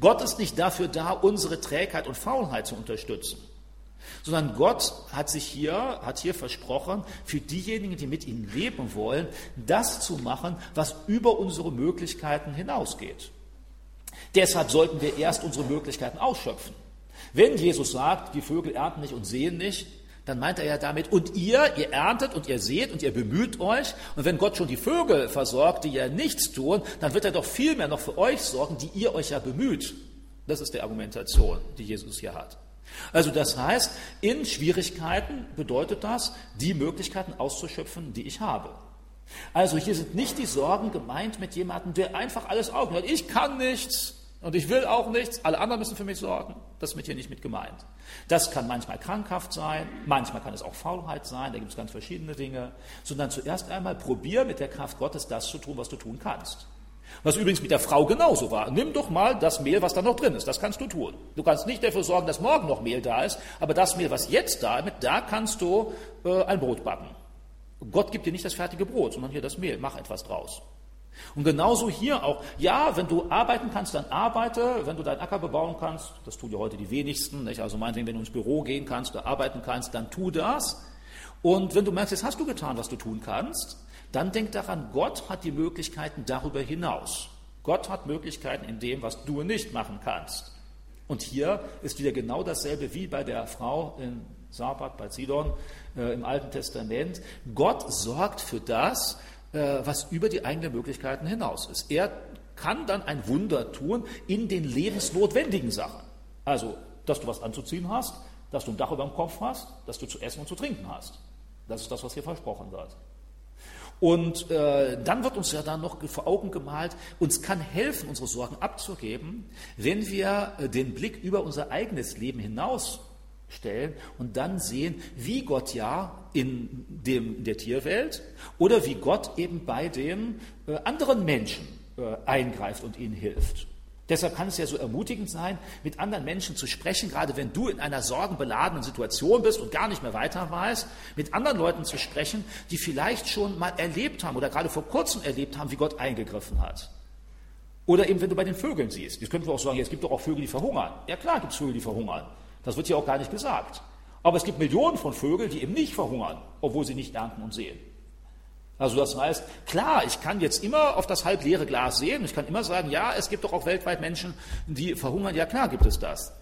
Gott ist nicht dafür da, unsere Trägheit und Faulheit zu unterstützen, sondern Gott hat sich hier, hat hier versprochen, für diejenigen, die mit ihm leben wollen, das zu machen, was über unsere Möglichkeiten hinausgeht. Deshalb sollten wir erst unsere Möglichkeiten ausschöpfen. Wenn Jesus sagt, die Vögel ernten nicht und sehen nicht, dann meint er ja damit, und ihr, ihr erntet und ihr seht und ihr bemüht euch. Und wenn Gott schon die Vögel versorgt, die ja nichts tun, dann wird er doch viel mehr noch für euch sorgen, die ihr euch ja bemüht. Das ist die Argumentation, die Jesus hier hat. Also das heißt, in Schwierigkeiten bedeutet das, die Möglichkeiten auszuschöpfen, die ich habe. Also hier sind nicht die Sorgen gemeint mit jemandem, der einfach alles aufhört. Ich kann nichts und ich will auch nichts, alle anderen müssen für mich sorgen. Das ist mit hier nicht mit gemeint. Das kann manchmal krankhaft sein, manchmal kann es auch Faulheit sein, da gibt es ganz verschiedene Dinge. Sondern zuerst einmal probier mit der Kraft Gottes das zu tun, was du tun kannst. Was übrigens mit der Frau genauso war. Nimm doch mal das Mehl, was da noch drin ist. Das kannst du tun. Du kannst nicht dafür sorgen, dass morgen noch Mehl da ist, aber das Mehl, was jetzt da ist, da kannst du äh, ein Brot backen. Gott gibt dir nicht das fertige Brot, sondern hier das Mehl. Mach etwas draus. Und genauso hier auch. Ja, wenn du arbeiten kannst, dann arbeite. Wenn du deinen Acker bebauen kannst, das tun ja heute die wenigsten. Nicht? Also meinetwegen, wenn du ins Büro gehen kannst, du arbeiten kannst, dann tu das. Und wenn du merkst, jetzt hast du getan, was du tun kannst, dann denk daran, Gott hat die Möglichkeiten darüber hinaus. Gott hat Möglichkeiten in dem, was du nicht machen kannst. Und hier ist wieder genau dasselbe wie bei der Frau in Sarpat, bei Sidon äh, im Alten Testament. Gott sorgt für das, was über die eigenen Möglichkeiten hinaus ist. Er kann dann ein Wunder tun in den lebensnotwendigen Sachen. Also, dass du was anzuziehen hast, dass du ein Dach über dem Kopf hast, dass du zu essen und zu trinken hast. Das ist das, was hier versprochen wird. Und äh, dann wird uns ja dann noch vor Augen gemalt, uns kann helfen, unsere Sorgen abzugeben, wenn wir äh, den Blick über unser eigenes Leben hinaus stellen und dann sehen, wie Gott ja in, dem, der Tierwelt oder wie Gott eben bei den äh, anderen Menschen äh, eingreift und ihnen hilft. Deshalb kann es ja so ermutigend sein, mit anderen Menschen zu sprechen, gerade wenn du in einer sorgenbeladenen Situation bist und gar nicht mehr weiter weißt, mit anderen Leuten zu sprechen, die vielleicht schon mal erlebt haben oder gerade vor kurzem erlebt haben, wie Gott eingegriffen hat. Oder eben, wenn du bei den Vögeln siehst. Jetzt könnten wir auch sagen, es gibt doch auch Vögel, die verhungern. Ja klar gibt es Vögel, die verhungern. Das wird hier auch gar nicht gesagt. Aber es gibt Millionen von Vögeln, die eben nicht verhungern, obwohl sie nicht ernten und sehen. Also das heißt, klar, ich kann jetzt immer auf das halbleere Glas sehen. Ich kann immer sagen, ja, es gibt doch auch weltweit Menschen, die verhungern. Ja, klar gibt es das.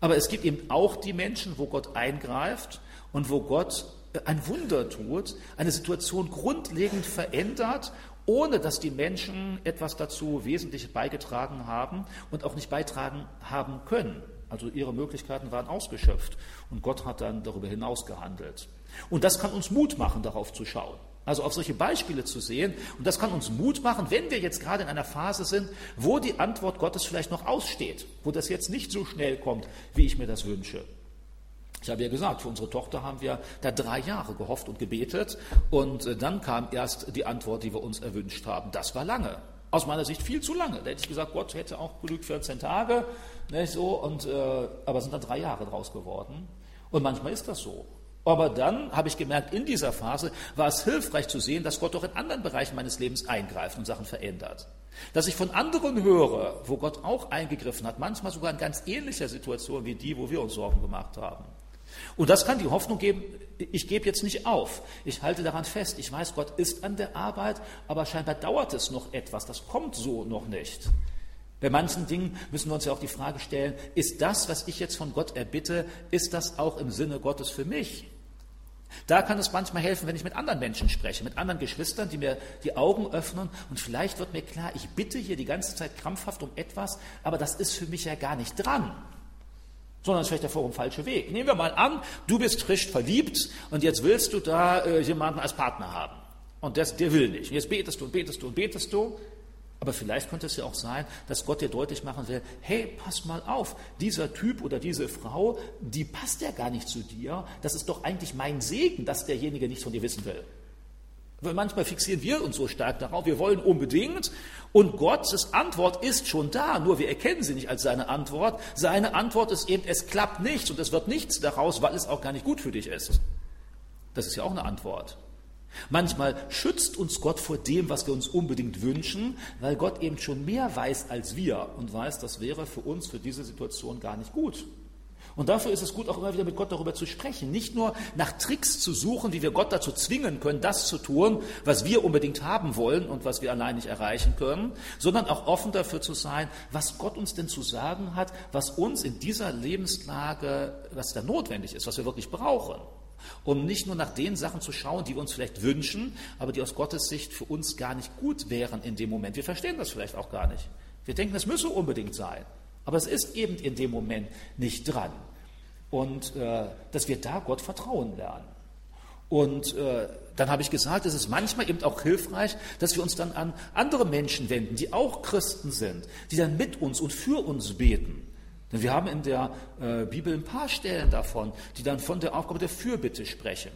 Aber es gibt eben auch die Menschen, wo Gott eingreift und wo Gott ein Wunder tut, eine Situation grundlegend verändert, ohne dass die Menschen etwas dazu wesentlich beigetragen haben und auch nicht beitragen haben können. Also ihre Möglichkeiten waren ausgeschöpft und Gott hat dann darüber hinaus gehandelt. Und das kann uns Mut machen, darauf zu schauen. Also auf solche Beispiele zu sehen. Und das kann uns Mut machen, wenn wir jetzt gerade in einer Phase sind, wo die Antwort Gottes vielleicht noch aussteht, wo das jetzt nicht so schnell kommt, wie ich mir das wünsche. Ich habe ja gesagt, für unsere Tochter haben wir da drei Jahre gehofft und gebetet und äh, dann kam erst die Antwort, die wir uns erwünscht haben. Das war lange. Aus meiner Sicht viel zu lange. Da hätte ich gesagt, Gott hätte auch genügt 14 Tage, ne, so, und, äh, aber sind dann drei Jahre draus geworden. Und manchmal ist das so. Aber dann habe ich gemerkt, in dieser Phase war es hilfreich zu sehen, dass Gott doch in anderen Bereichen meines Lebens eingreift und Sachen verändert. Dass ich von anderen höre, wo Gott auch eingegriffen hat, manchmal sogar in ganz ähnlicher Situation wie die, wo wir uns Sorgen gemacht haben. Und das kann die Hoffnung geben, ich gebe jetzt nicht auf. Ich halte daran fest. Ich weiß, Gott ist an der Arbeit, aber scheinbar dauert es noch etwas. Das kommt so noch nicht. Bei manchen Dingen müssen wir uns ja auch die Frage stellen, ist das, was ich jetzt von Gott erbitte, ist das auch im Sinne Gottes für mich? Da kann es manchmal helfen, wenn ich mit anderen Menschen spreche, mit anderen Geschwistern, die mir die Augen öffnen und vielleicht wird mir klar, ich bitte hier die ganze Zeit krampfhaft um etwas, aber das ist für mich ja gar nicht dran sondern es ist vielleicht der vorum falsche Weg. Nehmen wir mal an, du bist frisch verliebt und jetzt willst du da äh, jemanden als Partner haben. Und das, der will nicht. Und jetzt betest du und betest du und betest du. Aber vielleicht könnte es ja auch sein, dass Gott dir deutlich machen will, hey, pass mal auf, dieser Typ oder diese Frau, die passt ja gar nicht zu dir. Das ist doch eigentlich mein Segen, dass derjenige nichts von dir wissen will. Weil manchmal fixieren wir uns so stark darauf, wir wollen unbedingt und Gottes Antwort ist schon da, nur wir erkennen sie nicht als seine Antwort. Seine Antwort ist eben, es klappt nichts und es wird nichts daraus, weil es auch gar nicht gut für dich ist. Das ist ja auch eine Antwort. Manchmal schützt uns Gott vor dem, was wir uns unbedingt wünschen, weil Gott eben schon mehr weiß als wir und weiß, das wäre für uns, für diese Situation gar nicht gut. Und dafür ist es gut, auch immer wieder mit Gott darüber zu sprechen. Nicht nur nach Tricks zu suchen, wie wir Gott dazu zwingen können, das zu tun, was wir unbedingt haben wollen und was wir allein nicht erreichen können, sondern auch offen dafür zu sein, was Gott uns denn zu sagen hat, was uns in dieser Lebenslage, was da notwendig ist, was wir wirklich brauchen. Um nicht nur nach den Sachen zu schauen, die wir uns vielleicht wünschen, aber die aus Gottes Sicht für uns gar nicht gut wären in dem Moment. Wir verstehen das vielleicht auch gar nicht. Wir denken, es müsse unbedingt sein. Aber es ist eben in dem Moment nicht dran. Und äh, dass wir da Gott vertrauen lernen. Und äh, dann habe ich gesagt, es ist manchmal eben auch hilfreich, dass wir uns dann an andere Menschen wenden, die auch Christen sind, die dann mit uns und für uns beten. Denn wir haben in der äh, Bibel ein paar Stellen davon, die dann von der Aufgabe der Fürbitte sprechen.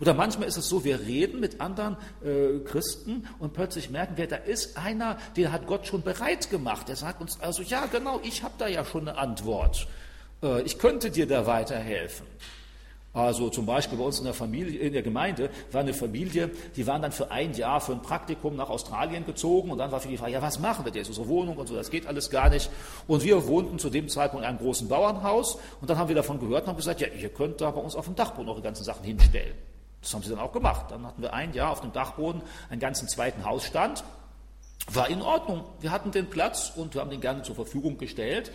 Oder manchmal ist es so, wir reden mit anderen äh, Christen und plötzlich merken wir, da ist einer, den hat Gott schon bereit gemacht. Der sagt uns also, ja genau, ich habe da ja schon eine Antwort. Äh, ich könnte dir da weiterhelfen. Also zum Beispiel bei uns in der Familie, in der Gemeinde war eine Familie, die waren dann für ein Jahr für ein Praktikum nach Australien gezogen und dann war für die Frage, ja, was machen wir denn? Unsere Wohnung und so, das geht alles gar nicht. Und wir wohnten zu dem Zeitpunkt in einem großen Bauernhaus und dann haben wir davon gehört und haben gesagt, ja, ihr könnt da bei uns auf dem Dachboden eure ganzen Sachen hinstellen. Das haben sie dann auch gemacht. Dann hatten wir ein Jahr auf dem Dachboden einen ganzen zweiten Hausstand. War in Ordnung. Wir hatten den Platz und wir haben den gerne zur Verfügung gestellt.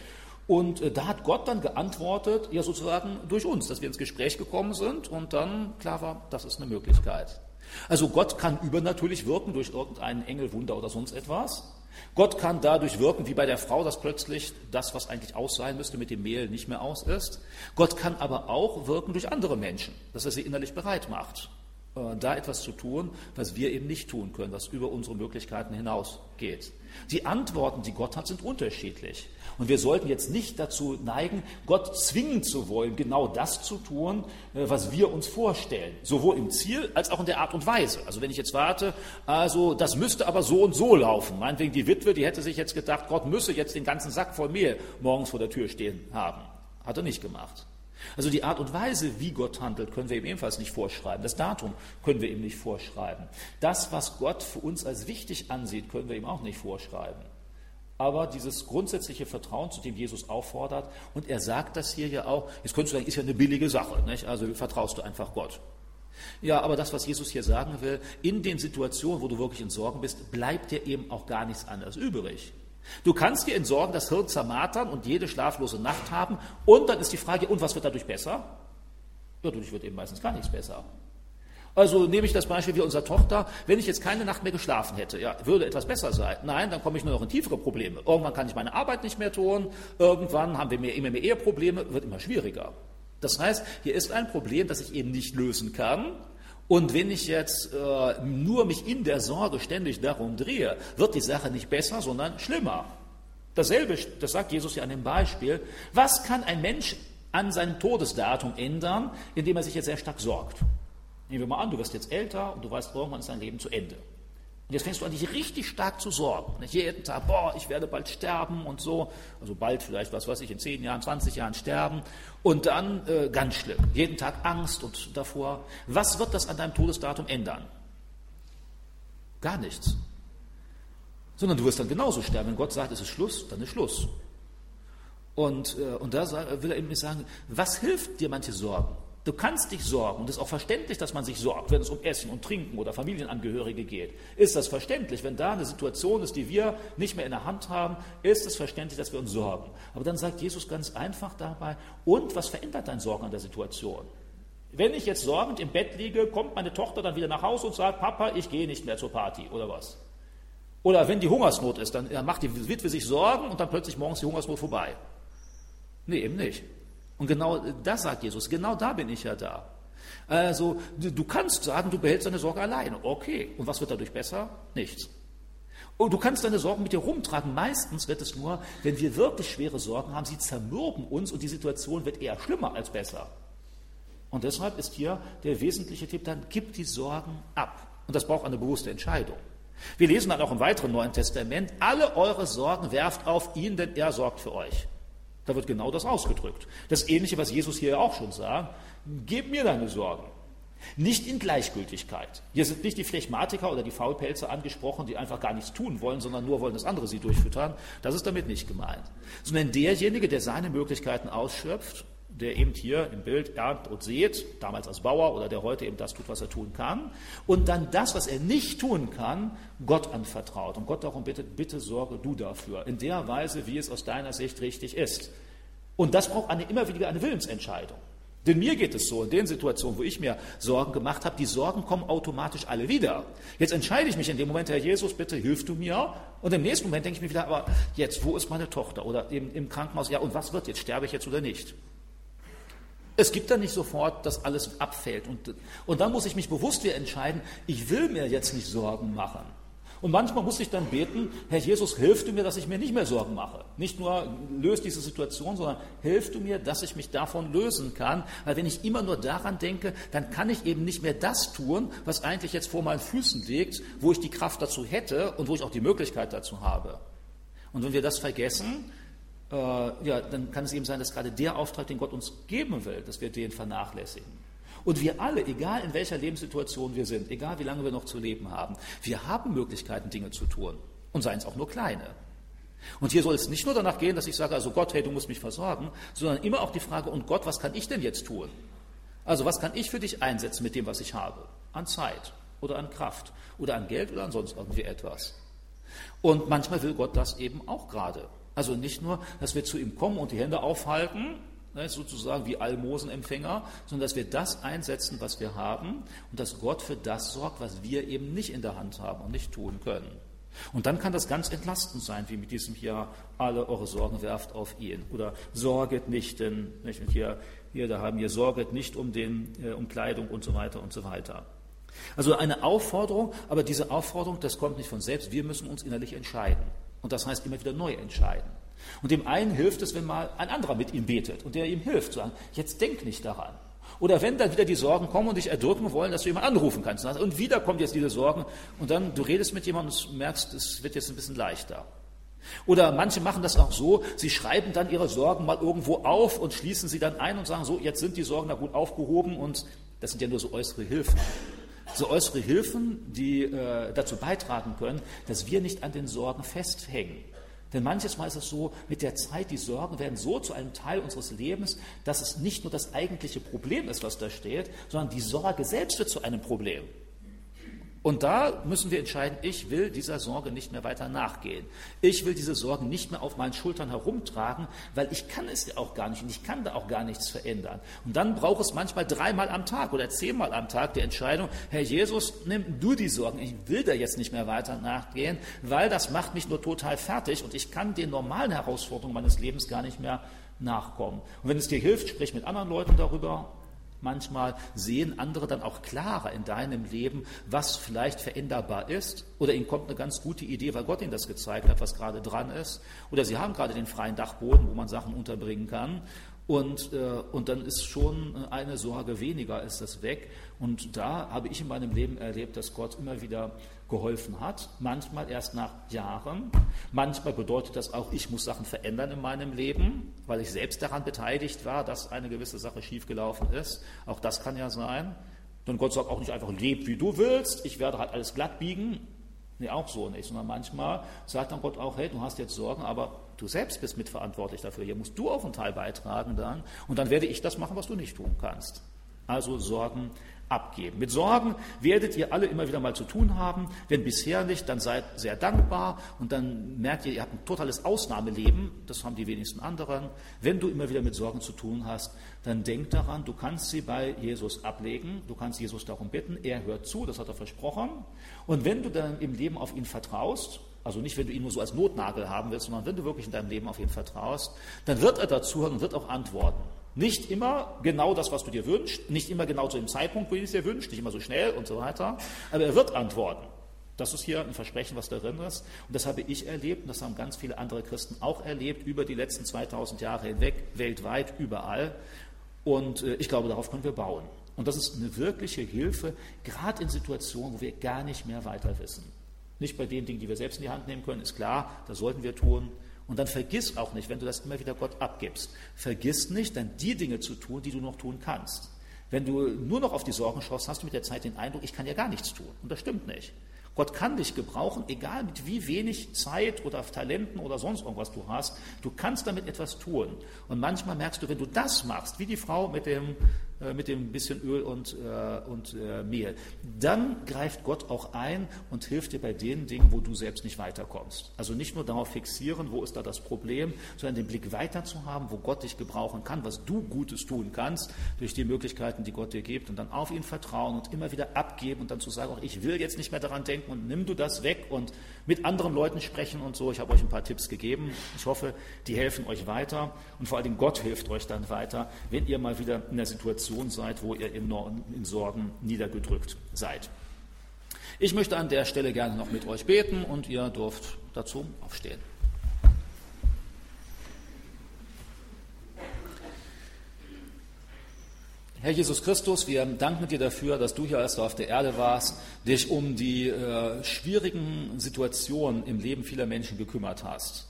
Und äh, da hat Gott dann geantwortet, ja sozusagen durch uns, dass wir ins Gespräch gekommen sind und dann klar war, das ist eine Möglichkeit. Also Gott kann übernatürlich wirken durch irgendeinen Engel, Wunder oder sonst etwas. Gott kann dadurch wirken, wie bei der Frau, dass plötzlich das, was eigentlich aus sein müsste, mit dem Mehl nicht mehr aus ist. Gott kann aber auch wirken durch andere Menschen, dass er sie innerlich bereit macht, äh, da etwas zu tun, was wir eben nicht tun können, was über unsere Möglichkeiten hinausgeht. Die Antworten, die Gott hat, sind unterschiedlich. Und wir sollten jetzt nicht dazu neigen, Gott zwingen zu wollen, genau das zu tun, äh, was wir uns vorstellen. Sowohl im Ziel als auch in der Art und Weise. Also wenn ich jetzt warte, also das müsste aber so und so laufen. Meinetwegen die Witwe, die hätte sich jetzt gedacht, Gott müsse jetzt den ganzen Sack voll Mehl morgens vor der Tür stehen haben. Hat er nicht gemacht. Also die Art und Weise, wie Gott handelt, können wir ihm ebenfalls nicht vorschreiben. Das Datum können wir ihm nicht vorschreiben. Das, was Gott für uns als wichtig ansieht, können wir ihm auch nicht vorschreiben aber dieses grundsätzliche Vertrauen, zu dem Jesus auffordert, und er sagt das hier ja auch, jetzt könntest du sagen, ist ja eine billige Sache, nicht? also vertraust du einfach Gott. Ja, aber das, was Jesus hier sagen will, in den Situationen, wo du wirklich in Sorgen bist, bleibt dir eben auch gar nichts anderes übrig. Du kannst dir in Sorgen das Hirn zermatern und jede schlaflose Nacht haben, und dann ist die Frage, und was wird dadurch besser? Ja, dadurch wird eben meistens gar nichts besser. Also nehme ich das Beispiel wie unsere Tochter, wenn ich jetzt keine Nacht mehr geschlafen hätte, ja, würde etwas besser sein. Nein, dann komme ich nur noch in tiefere Probleme. Irgendwann kann ich meine Arbeit nicht mehr tun, irgendwann haben wir mehr, immer mehr Eheprobleme, wird immer schwieriger. Das heißt, hier ist ein Problem, das ich eben nicht lösen kann. Und wenn ich jetzt äh, nur mich in der Sorge ständig darum drehe, wird die Sache nicht besser, sondern schlimmer. Dasselbe, das sagt Jesus ja an dem Beispiel. Was kann ein Mensch an seinem Todesdatum ändern, indem er sich jetzt sehr stark sorgt? Nehmen wir mal an, du wirst jetzt älter und du weißt, irgendwann ist dein Leben zu Ende. Und jetzt fängst du an, dich richtig stark zu sorgen. Nicht jeden Tag, boah, ich werde bald sterben und so. Also bald vielleicht, was weiß ich, in 10 Jahren, 20 Jahren sterben. Und dann äh, ganz schlimm. Jeden Tag Angst und davor. Was wird das an deinem Todesdatum ändern? Gar nichts. Sondern du wirst dann genauso sterben. Wenn Gott sagt, es ist Schluss, dann ist Schluss. Und, äh, und da will er eben nicht sagen, was hilft dir manche Sorgen? Du kannst dich sorgen und es ist auch verständlich, dass man sich sorgt, wenn es um Essen und Trinken oder Familienangehörige geht. Ist das verständlich? Wenn da eine Situation ist, die wir nicht mehr in der Hand haben, ist es verständlich, dass wir uns sorgen. Aber dann sagt Jesus ganz einfach dabei, und was verändert dein Sorgen an der Situation? Wenn ich jetzt sorgend im Bett liege, kommt meine Tochter dann wieder nach Hause und sagt, Papa, ich gehe nicht mehr zur Party oder was? Oder wenn die Hungersnot ist, dann macht die Witwe sich Sorgen und dann plötzlich morgens die Hungersnot vorbei. Nee, eben nicht. Und genau das sagt Jesus, genau da bin ich ja da. Also du kannst sagen, du behältst deine Sorge alleine. Okay. Und was wird dadurch besser? Nichts. Und du kannst deine Sorgen mit dir rumtragen. Meistens wird es nur, wenn wir wirklich schwere Sorgen haben, sie zermürben uns und die Situation wird eher schlimmer als besser. Und deshalb ist hier der wesentliche Tipp, dann gib die Sorgen ab. Und das braucht eine bewusste Entscheidung. Wir lesen dann auch im weiteren Neuen Testament, alle eure Sorgen werft auf ihn, denn er sorgt für euch. Da wird genau das ausgedrückt. Das Ähnliche, was Jesus hier auch schon sagt. Gib mir deine Sorgen. Nicht in Gleichgültigkeit. Hier sind nicht die Phlegmatiker oder die Faulpelze angesprochen, die einfach gar nichts tun wollen, sondern nur wollen, dass andere sie durchfüttern. Das ist damit nicht gemeint. Sondern derjenige, der seine Möglichkeiten ausschöpft der eben hier im Bild erntet und sät, damals als Bauer oder der heute eben das tut, was er tun kann, und dann das, was er nicht tun kann, Gott anvertraut und Gott darum bittet, bitte sorge du dafür, in der Weise, wie es aus deiner Sicht richtig ist. Und das braucht eine, immer wieder eine Willensentscheidung. Denn mir geht es so, in den Situationen, wo ich mir Sorgen gemacht habe, die Sorgen kommen automatisch alle wieder. Jetzt entscheide ich mich in dem Moment, Herr Jesus, bitte hilf du mir. Und im nächsten Moment denke ich mir wieder, aber jetzt, wo ist meine Tochter? Oder im, im Krankenhaus, ja, und was wird jetzt? Sterbe ich jetzt oder nicht? Es gibt dann nicht sofort, dass alles abfällt. Und, und dann muss ich mich bewusst wieder entscheiden, ich will mir jetzt nicht Sorgen machen. Und manchmal muss ich dann beten, Herr Jesus, hilf du mir, dass ich mir nicht mehr Sorgen mache. Nicht nur löst diese Situation, sondern hilf du mir, dass ich mich davon lösen kann. Weil wenn ich immer nur daran denke, dann kann ich eben nicht mehr das tun, was eigentlich jetzt vor meinen Füßen liegt, wo ich die Kraft dazu hätte und wo ich auch die Möglichkeit dazu habe. Und wenn wir das vergessen, äh, ja, dann kann es eben sein, dass gerade der Auftrag, den Gott uns geben will, dass wir den vernachlässigen. Und wir alle, egal in welcher Lebenssituation wir sind, egal wie lange wir noch zu leben haben, wir haben Möglichkeiten, Dinge zu tun. Und seien es auch nur kleine. Und hier soll es nicht nur danach gehen, dass ich sage, also Gott, hey, du musst mich versorgen, sondern immer auch die Frage, und Gott, was kann ich denn jetzt tun? Also was kann ich für dich einsetzen mit dem, was ich habe? An Zeit oder an Kraft oder an Geld oder an sonst irgendwie etwas. Und manchmal will Gott das eben auch gerade. Also nicht nur, dass wir zu ihm kommen und die Hände aufhalten, ne, sozusagen wie Almosenempfänger, sondern dass wir das einsetzen, was wir haben und dass Gott für das sorgt, was wir eben nicht in der Hand haben und nicht tun können. Und dann kann das ganz entlastend sein, wie mit diesem hier, alle eure Sorgen werft auf ihn. Oder sorget nicht, denn nicht, und hier, hier, da haben wir, sorget nicht um, den, äh, um Kleidung und so weiter und so weiter. Also eine Aufforderung, aber diese Aufforderung, das kommt nicht von selbst. Wir müssen uns innerlich entscheiden. Und das heißt immer wieder neu entscheiden. Und dem einen hilft es, wenn mal ein anderer mit ihm betet und der ihm hilft, zu sagen, jetzt denk nicht daran. Oder wenn dann wieder die Sorgen kommen und dich erdrücken wollen, dass du jemanden anrufen kannst. Und wieder kommen jetzt diese Sorgen und dann du redest mit jemandem und merkst, es wird jetzt ein bisschen leichter. Oder manche machen das auch so, sie schreiben dann ihre Sorgen mal irgendwo auf und schließen sie dann ein und sagen, so, jetzt sind die Sorgen da gut aufgehoben und das sind ja nur so äußere Hilfen so äußere Hilfen, die äh, dazu beitragen können, dass wir nicht an den Sorgen festhängen. Denn manches Mal ist es so, mit der Zeit, die Sorgen werden so zu einem Teil unseres Lebens, dass es nicht nur das eigentliche Problem ist, was da steht, sondern die Sorge selbst wird zu einem Problem. Und da müssen wir entscheiden, ich will dieser Sorge nicht mehr weiter nachgehen. Ich will diese Sorgen nicht mehr auf meinen Schultern herumtragen, weil ich kann es ja auch gar nicht und ich kann da auch gar nichts verändern. Und dann braucht es manchmal dreimal am Tag oder zehnmal am Tag die Entscheidung, Herr Jesus, nimm du die Sorgen. Ich will da jetzt nicht mehr weiter nachgehen, weil das macht mich nur total fertig und ich kann den normalen Herausforderungen meines Lebens gar nicht mehr nachkommen. Und wenn es dir hilft, sprich mit anderen Leuten darüber Manchmal sehen andere dann auch klarer in deinem Leben, was vielleicht veränderbar ist. Oder ihnen kommt eine ganz gute Idee, weil Gott ihnen das gezeigt hat, was gerade dran ist. Oder sie haben gerade den freien Dachboden, wo man Sachen unterbringen kann. Und, äh, und dann ist schon eine Sorge weniger, ist das weg. Und da habe ich in meinem Leben erlebt, dass Gott immer wieder geholfen hat. Manchmal erst nach Jahren. Manchmal bedeutet das auch, ich muss Sachen verändern in meinem Leben, weil ich selbst daran beteiligt war, dass eine gewisse Sache schiefgelaufen ist. Auch das kann ja sein. Denn Gott sagt auch nicht einfach, leb wie du willst, ich werde halt alles glatt biegen. Nee, auch so nicht, sondern manchmal sagt dann Gott auch, hey, du hast jetzt Sorgen, aber du selbst bist mitverantwortlich dafür. Hier musst du auch einen Teil beitragen dann. Und dann werde ich das machen, was du nicht tun kannst. Also Sorgen abgeben. Mit Sorgen werdet ihr alle immer wieder mal zu tun haben. Wenn bisher nicht, dann seid sehr dankbar und dann merkt ihr, ihr habt ein totales Ausnahmeleben. Das haben die wenigsten anderen. Wenn du immer wieder mit Sorgen zu tun hast, dann denk daran, du kannst sie bei Jesus ablegen. Du kannst Jesus darum bitten. Er hört zu, das hat er versprochen. Und wenn du dann im Leben auf ihn vertraust, also nicht, wenn du ihn nur so als Notnagel haben willst, sondern wenn du wirklich in deinem Leben auf ihn vertraust, dann wird er dazu hören und wird auch antworten. Nicht immer genau das, was du dir wünschst, nicht immer genau zu dem Zeitpunkt, wo du es dir wünschst, nicht immer so schnell und so weiter, aber er wird antworten. Das ist hier ein Versprechen, was darin ist. Und das habe ich erlebt und das haben ganz viele andere Christen auch erlebt über die letzten 2000 Jahre hinweg, weltweit, überall. Und äh, ich glaube, darauf können wir bauen. Und das ist eine wirkliche Hilfe, gerade in Situationen, wo wir gar nicht mehr weiter wissen. Nicht bei den Dingen, die wir selbst in die Hand nehmen können, ist klar, das sollten wir tun. Und dann vergiss auch nicht, wenn du das immer wieder Gott abgibst, vergiss nicht, dann die Dinge zu tun, die du noch tun kannst. Wenn du nur noch auf die Sorgen schaust, hast du mit der Zeit den Eindruck, ich kann ja gar nichts tun. Und das stimmt nicht. Gott kann dich gebrauchen, egal mit wie wenig Zeit oder Talenten oder sonst irgendwas du hast. Du kannst damit etwas tun. Und manchmal merkst du, wenn du das machst, wie die Frau mit dem äh, mit dem bisschen Öl und, äh, und äh, Mehl. Dann greift Gott auch ein und hilft dir bei den Dingen, wo du selbst nicht weiterkommst. Also nicht nur darauf fixieren, wo ist da das Problem, sondern den Blick weiter zu haben, wo Gott dich gebrauchen kann, was du Gutes tun kannst durch die Möglichkeiten, die Gott dir gibt und dann auf ihn vertrauen und immer wieder abgeben und dann zu sagen, auch ich will jetzt nicht mehr daran denken und nimm du das weg und mit anderen Leuten sprechen und so. Ich habe euch ein paar Tipps gegeben. Ich hoffe, die helfen euch weiter und vor Dingen Gott hilft euch dann weiter, wenn ihr mal wieder in der Situation seid, wo ihr in, in Sorgen niedergedrückt seid. Ich möchte an der Stelle gerne noch mit euch beten und ihr dürft dazu aufstehen. Herr Jesus Christus, wir danken dir dafür, dass du hier, als du auf der Erde warst, dich um die äh, schwierigen Situationen im Leben vieler Menschen gekümmert hast.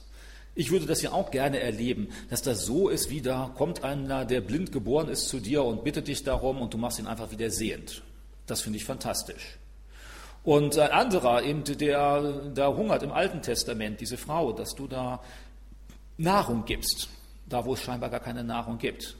Ich würde das ja auch gerne erleben, dass das so ist, wie da kommt einer, der blind geboren ist, zu dir und bittet dich darum und du machst ihn einfach wieder sehend. Das finde ich fantastisch. Und ein anderer, eben der da hungert im Alten Testament, diese Frau, dass du da Nahrung gibst, da wo es scheinbar gar keine Nahrung gibt.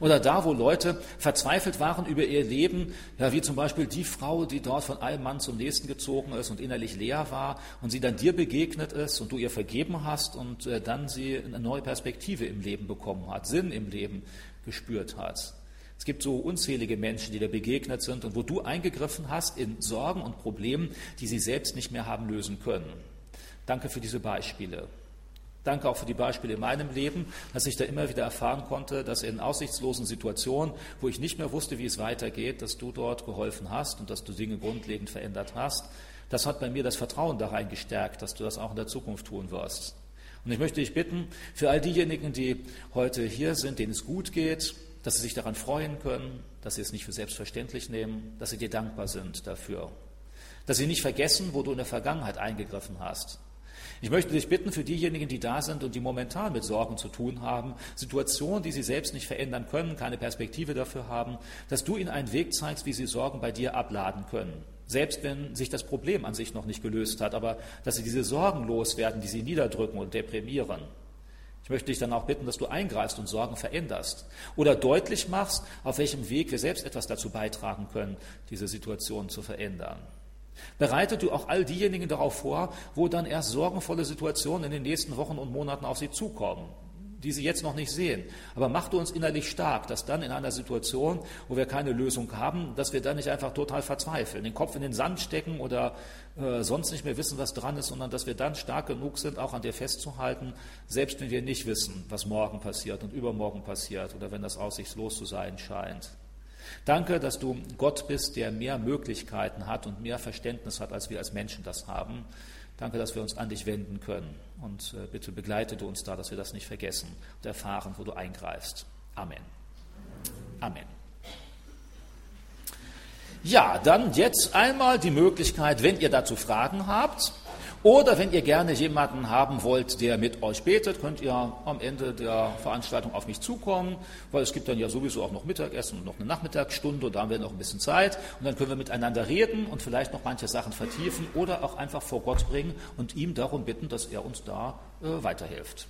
Oder da, wo Leute verzweifelt waren über ihr Leben, ja, wie zum Beispiel die Frau, die dort von einem Mann zum nächsten gezogen ist und innerlich leer war und sie dann dir begegnet ist und du ihr vergeben hast und äh, dann sie eine neue Perspektive im Leben bekommen hat, Sinn im Leben gespürt hat. Es gibt so unzählige Menschen, die da begegnet sind und wo du eingegriffen hast in Sorgen und Problemen, die sie selbst nicht mehr haben lösen können. Danke für diese Beispiele. Danke auch für die Beispiele in meinem Leben, dass ich da immer wieder erfahren konnte, dass in aussichtslosen Situationen, wo ich nicht mehr wusste, wie es weitergeht, dass du dort geholfen hast und dass du Dinge grundlegend verändert hast. Das hat bei mir das Vertrauen da rein gestärkt, dass du das auch in der Zukunft tun wirst. Und ich möchte dich bitten, für all diejenigen, die heute hier sind, denen es gut geht, dass sie sich daran freuen können, dass sie es nicht für selbstverständlich nehmen, dass sie dir dankbar sind dafür. Dass sie nicht vergessen, wo du in der Vergangenheit eingegriffen hast, ich möchte dich bitten, für diejenigen, die da sind und die momentan mit Sorgen zu tun haben, Situationen, die sie selbst nicht verändern können, keine Perspektive dafür haben, dass du ihnen einen Weg zeigst, wie sie Sorgen bei dir abladen können. Selbst wenn sich das Problem an sich noch nicht gelöst hat, aber dass sie diese Sorgen loswerden, die sie niederdrücken und deprimieren. Ich möchte dich dann auch bitten, dass du eingreifst und Sorgen veränderst oder deutlich machst, auf welchem Weg wir selbst etwas dazu beitragen können, diese Situation zu verändern. Bereite du auch all diejenigen darauf vor, wo dann erst sorgenvolle Situationen in den nächsten Wochen und Monaten auf sie zukommen die sie jetzt noch nicht sehen. Aber mach du uns innerlich stark, dass dann in einer Situation, wo wir keine Lösung haben, dass wir dann nicht einfach total verzweifeln, den Kopf in den Sand stecken oder äh, sonst nicht mehr wissen, was dran ist, sondern dass wir dann stark genug sind, auch an dir festzuhalten, selbst wenn wir nicht wissen, was morgen passiert und übermorgen passiert oder wenn das aussichtslos zu sein scheint. Danke, dass du Gott bist, der mehr Möglichkeiten hat und mehr Verständnis hat, als wir als Menschen das haben. Danke, dass wir uns an dich wenden können. Und äh, bitte begleite du uns da, dass wir das nicht vergessen und erfahren, wo du eingreifst. Amen. Amen. Ja, dann jetzt einmal die Möglichkeit, wenn ihr dazu Fragen habt, oder wenn ihr gerne jemanden haben wollt, der mit euch betet, könnt ihr am Ende der Veranstaltung auf mich zukommen, weil es gibt dann ja sowieso auch noch Mittagessen und noch eine Nachmittagsstunde und da haben wir noch ein bisschen Zeit und dann können wir miteinander reden und vielleicht noch manche Sachen vertiefen oder auch einfach vor Gott bringen und ihm darum bitten, dass er uns da äh, weiterhilft.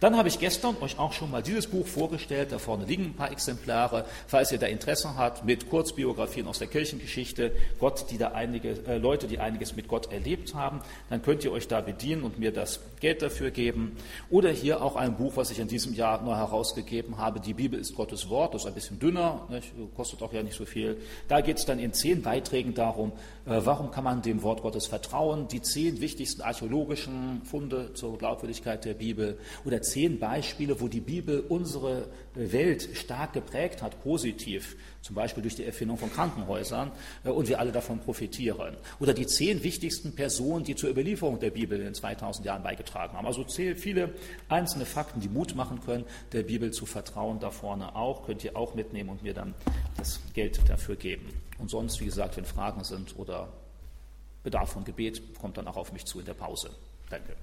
Dann habe ich gestern euch auch schon mal dieses Buch vorgestellt. Da vorne liegen ein paar Exemplare. Falls ihr da Interesse habt, mit Kurzbiografien aus der Kirchengeschichte, Gott, die da einige, äh, Leute, die einiges mit Gott erlebt haben, dann könnt ihr euch da bedienen und mir das Geld dafür geben. Oder hier auch ein Buch, was ich in diesem Jahr neu herausgegeben habe. Die Bibel ist Gottes Wort. Das ist ein bisschen dünner, nicht? kostet auch ja nicht so viel. Da geht es dann in zehn Beiträgen darum, äh, warum kann man dem Wort Gottes vertrauen. Die zehn wichtigsten archäologischen Funde zur Glaubwürdigkeit der Bibel oder zehn Beispiele, wo die Bibel unsere Welt stark geprägt hat, positiv, zum Beispiel durch die Erfindung von Krankenhäusern, äh, und wir alle davon profitieren. Oder die zehn wichtigsten Personen, die zur Überlieferung der Bibel in den 2000 Jahren beigetragen haben. Also viele einzelne Fakten, die Mut machen können, der Bibel zu vertrauen, da vorne auch, könnt ihr auch mitnehmen und mir dann das Geld dafür geben. Und sonst, wie gesagt, wenn Fragen sind oder Bedarf von Gebet, kommt dann auch auf mich zu in der Pause. Danke.